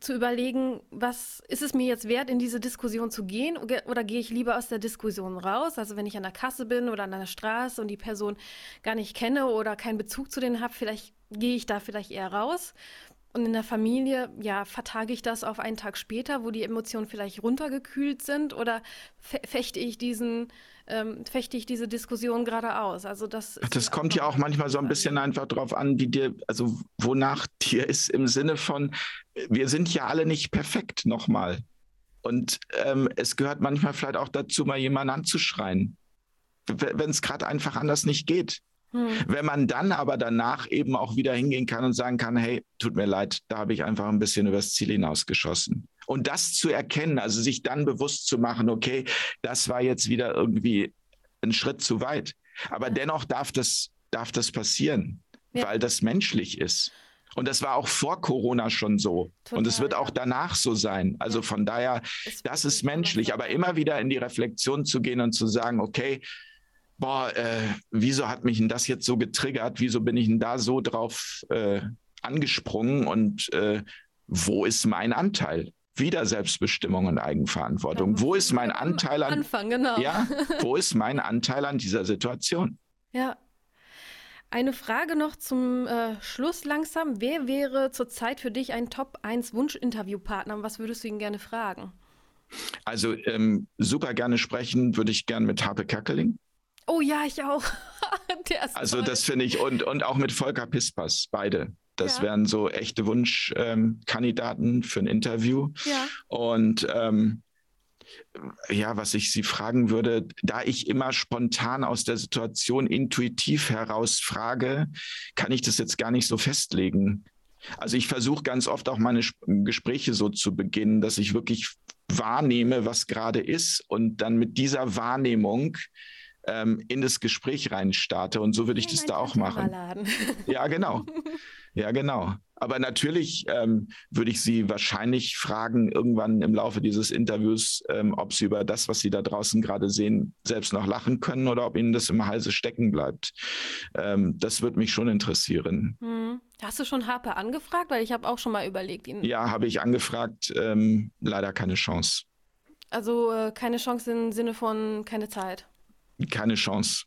Speaker 1: zu überlegen, was ist es mir jetzt wert, in diese Diskussion zu gehen oder, oder gehe ich lieber aus der Diskussion raus? Also wenn ich an der Kasse bin oder an der Straße und die Person gar nicht kenne oder keinen Bezug zu denen habe, vielleicht gehe ich da vielleicht eher raus. Und in der Familie, ja, vertage ich das auf einen Tag später, wo die Emotionen vielleicht runtergekühlt sind oder fechte ich diesen, ähm, fechte ich diese Diskussion gerade aus? Also das.
Speaker 2: Ach, das kommt ja auch manchmal so ein bisschen einfach drauf an, wie dir, also wonach dir ist im Sinne von, wir sind ja alle nicht perfekt nochmal. Und ähm, es gehört manchmal vielleicht auch dazu, mal jemanden anzuschreien, wenn es gerade einfach anders nicht geht. Hm. Wenn man dann aber danach eben auch wieder hingehen kann und sagen kann, hey, tut mir leid, da habe ich einfach ein bisschen übers Ziel hinausgeschossen. Und das zu erkennen, also sich dann bewusst zu machen, okay, das war jetzt wieder irgendwie ein Schritt zu weit. Aber dennoch darf das, darf das passieren, ja. weil das menschlich ist. Und das war auch vor Corona schon so. Total, und es wird auch danach so sein. Also von daher, das ist menschlich. Aber immer wieder in die Reflexion zu gehen und zu sagen, okay, boah, äh, wieso hat mich denn das jetzt so getriggert? Wieso bin ich denn da so drauf äh, angesprungen? Und äh, wo ist mein Anteil? Wieder Selbstbestimmung und Eigenverantwortung. Ja, wo ist mein Anteil an?
Speaker 1: Anfang, genau.
Speaker 2: Ja, wo ist mein Anteil an dieser Situation?
Speaker 1: Ja. Eine Frage noch zum äh, Schluss langsam. Wer wäre zurzeit für dich ein Top 1 Wunsch-Interviewpartner? Was würdest du ihn gerne fragen?
Speaker 2: Also ähm, super gerne sprechen würde ich gerne mit Harpe Kerkeling.
Speaker 1: Oh ja, ich auch.
Speaker 2: also toll. das finde ich und, und auch mit Volker Pispas, beide. Das ja. wären so echte Wunschkandidaten ähm, für ein Interview. Ja. Und ähm, ja, was ich Sie fragen würde, da ich immer spontan aus der Situation intuitiv heraus frage, kann ich das jetzt gar nicht so festlegen. Also ich versuche ganz oft auch meine Gespräche so zu beginnen, dass ich wirklich wahrnehme, was gerade ist und dann mit dieser Wahrnehmung ähm, in das Gespräch rein starte. Und so würde ich das da auch machen. Ja, genau. Ja, genau. Aber natürlich ähm, würde ich Sie wahrscheinlich fragen, irgendwann im Laufe dieses Interviews, ähm, ob Sie über das, was Sie da draußen gerade sehen, selbst noch lachen können oder ob Ihnen das im Halse stecken bleibt. Ähm, das würde mich schon interessieren. Hm.
Speaker 1: Hast du schon Harper angefragt? Weil ich habe auch schon mal überlegt, ihn.
Speaker 2: Ja, habe ich angefragt. Ähm, leider keine Chance.
Speaker 1: Also äh, keine Chance im Sinne von keine Zeit
Speaker 2: keine Chance,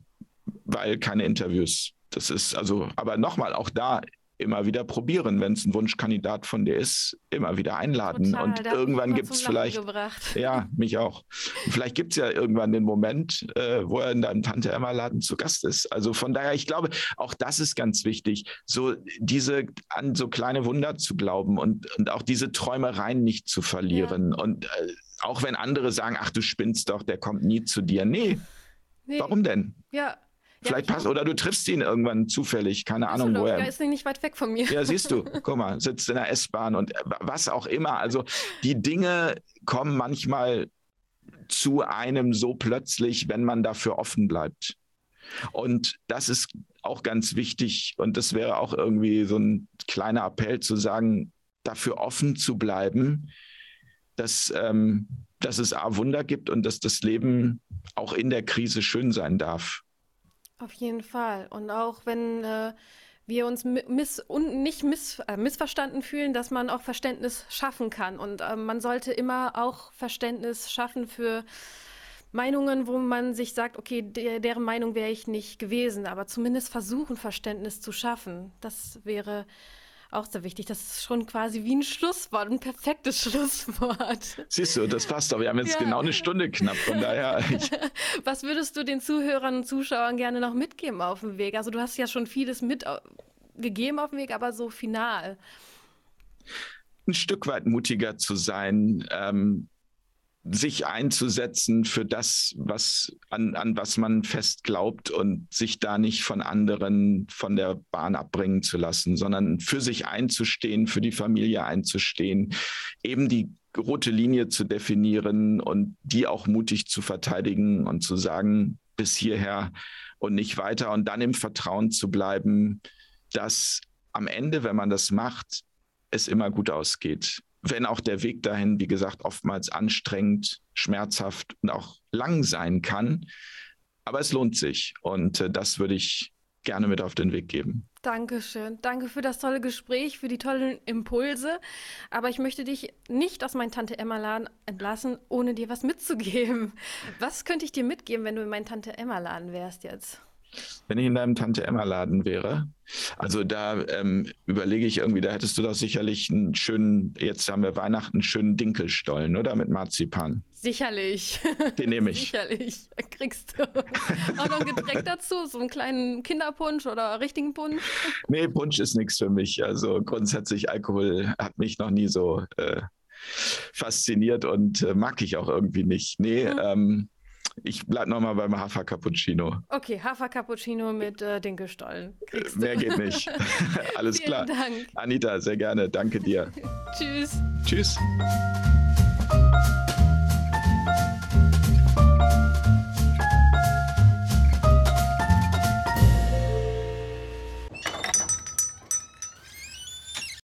Speaker 2: weil keine Interviews. Das ist also, aber nochmal, auch da immer wieder probieren, wenn es ein Wunschkandidat von dir ist, immer wieder einladen. Total, und irgendwann gibt es vielleicht.
Speaker 1: Gebracht.
Speaker 2: Ja, mich auch. Und vielleicht gibt es ja irgendwann den Moment, äh, wo er in deinem Tante Emma-Laden zu Gast ist. Also von daher, ich glaube, auch das ist ganz wichtig, so diese an so kleine Wunder zu glauben und, und auch diese Träumereien nicht zu verlieren. Ja. Und äh, auch wenn andere sagen, ach, du spinnst doch, der kommt nie zu dir. Nee, Nee. Warum denn?
Speaker 1: Ja,
Speaker 2: Vielleicht ja, passt, oder du triffst ihn irgendwann zufällig, keine Ahnung woher.
Speaker 1: Ja, ist nicht weit weg von mir.
Speaker 2: Ja, siehst du, guck mal, sitzt in der S-Bahn und was auch immer. Also die Dinge kommen manchmal zu einem so plötzlich, wenn man dafür offen bleibt. Und das ist auch ganz wichtig und das wäre auch irgendwie so ein kleiner Appell zu sagen, dafür offen zu bleiben, dass, ähm, dass es A Wunder gibt und dass das Leben auch in der Krise schön sein darf.
Speaker 1: Auf jeden Fall. Und auch wenn äh, wir uns miss und nicht miss äh, missverstanden fühlen, dass man auch Verständnis schaffen kann. Und äh, man sollte immer auch Verständnis schaffen für Meinungen, wo man sich sagt, okay, der, deren Meinung wäre ich nicht gewesen, aber zumindest versuchen, Verständnis zu schaffen. Das wäre auch sehr wichtig. Das ist schon quasi wie ein Schlusswort, ein perfektes Schlusswort.
Speaker 2: Siehst du, das passt doch. Wir haben jetzt ja. genau eine Stunde knapp, von daher.
Speaker 1: Was würdest du den Zuhörern und Zuschauern gerne noch mitgeben auf dem Weg? Also du hast ja schon vieles mitgegeben auf dem Weg, aber so final.
Speaker 2: Ein Stück weit mutiger zu sein, ähm, sich einzusetzen für das, was an, an was man fest glaubt und sich da nicht von anderen von der Bahn abbringen zu lassen, sondern für sich einzustehen, für die Familie einzustehen, eben die rote Linie zu definieren und die auch mutig zu verteidigen und zu sagen, bis hierher und nicht weiter und dann im Vertrauen zu bleiben, dass am Ende, wenn man das macht, es immer gut ausgeht wenn auch der Weg dahin, wie gesagt, oftmals anstrengend, schmerzhaft und auch lang sein kann. Aber es lohnt sich und äh, das würde ich gerne mit auf den Weg geben.
Speaker 1: Dankeschön. Danke für das tolle Gespräch, für die tollen Impulse. Aber ich möchte dich nicht aus meinem Tante Emma-Laden entlassen, ohne dir was mitzugeben. Was könnte ich dir mitgeben, wenn du in meinem Tante Emma-Laden wärst jetzt?
Speaker 2: Wenn ich in deinem Tante-Emma-Laden wäre, also da ähm, überlege ich irgendwie, da hättest du doch sicherlich einen schönen, jetzt haben wir Weihnachten, einen schönen Dinkelstollen, oder? Mit Marzipan.
Speaker 1: Sicherlich.
Speaker 2: Den nehme ich.
Speaker 1: Sicherlich. Da kriegst du auch noch ein Getränk dazu, so einen kleinen Kinderpunsch oder richtigen Punsch.
Speaker 2: Nee, Punsch ist nichts für mich. Also grundsätzlich Alkohol hat mich noch nie so äh, fasziniert und äh, mag ich auch irgendwie nicht. Nee, mhm. ähm, ich bleibe nochmal beim Hafer Cappuccino.
Speaker 1: Okay, Hafer Cappuccino mit äh, Dinkelstollen.
Speaker 2: Mehr geht nicht. Alles
Speaker 1: Vielen
Speaker 2: klar.
Speaker 1: Dank.
Speaker 2: Anita, sehr gerne. Danke dir.
Speaker 1: Tschüss.
Speaker 2: Tschüss.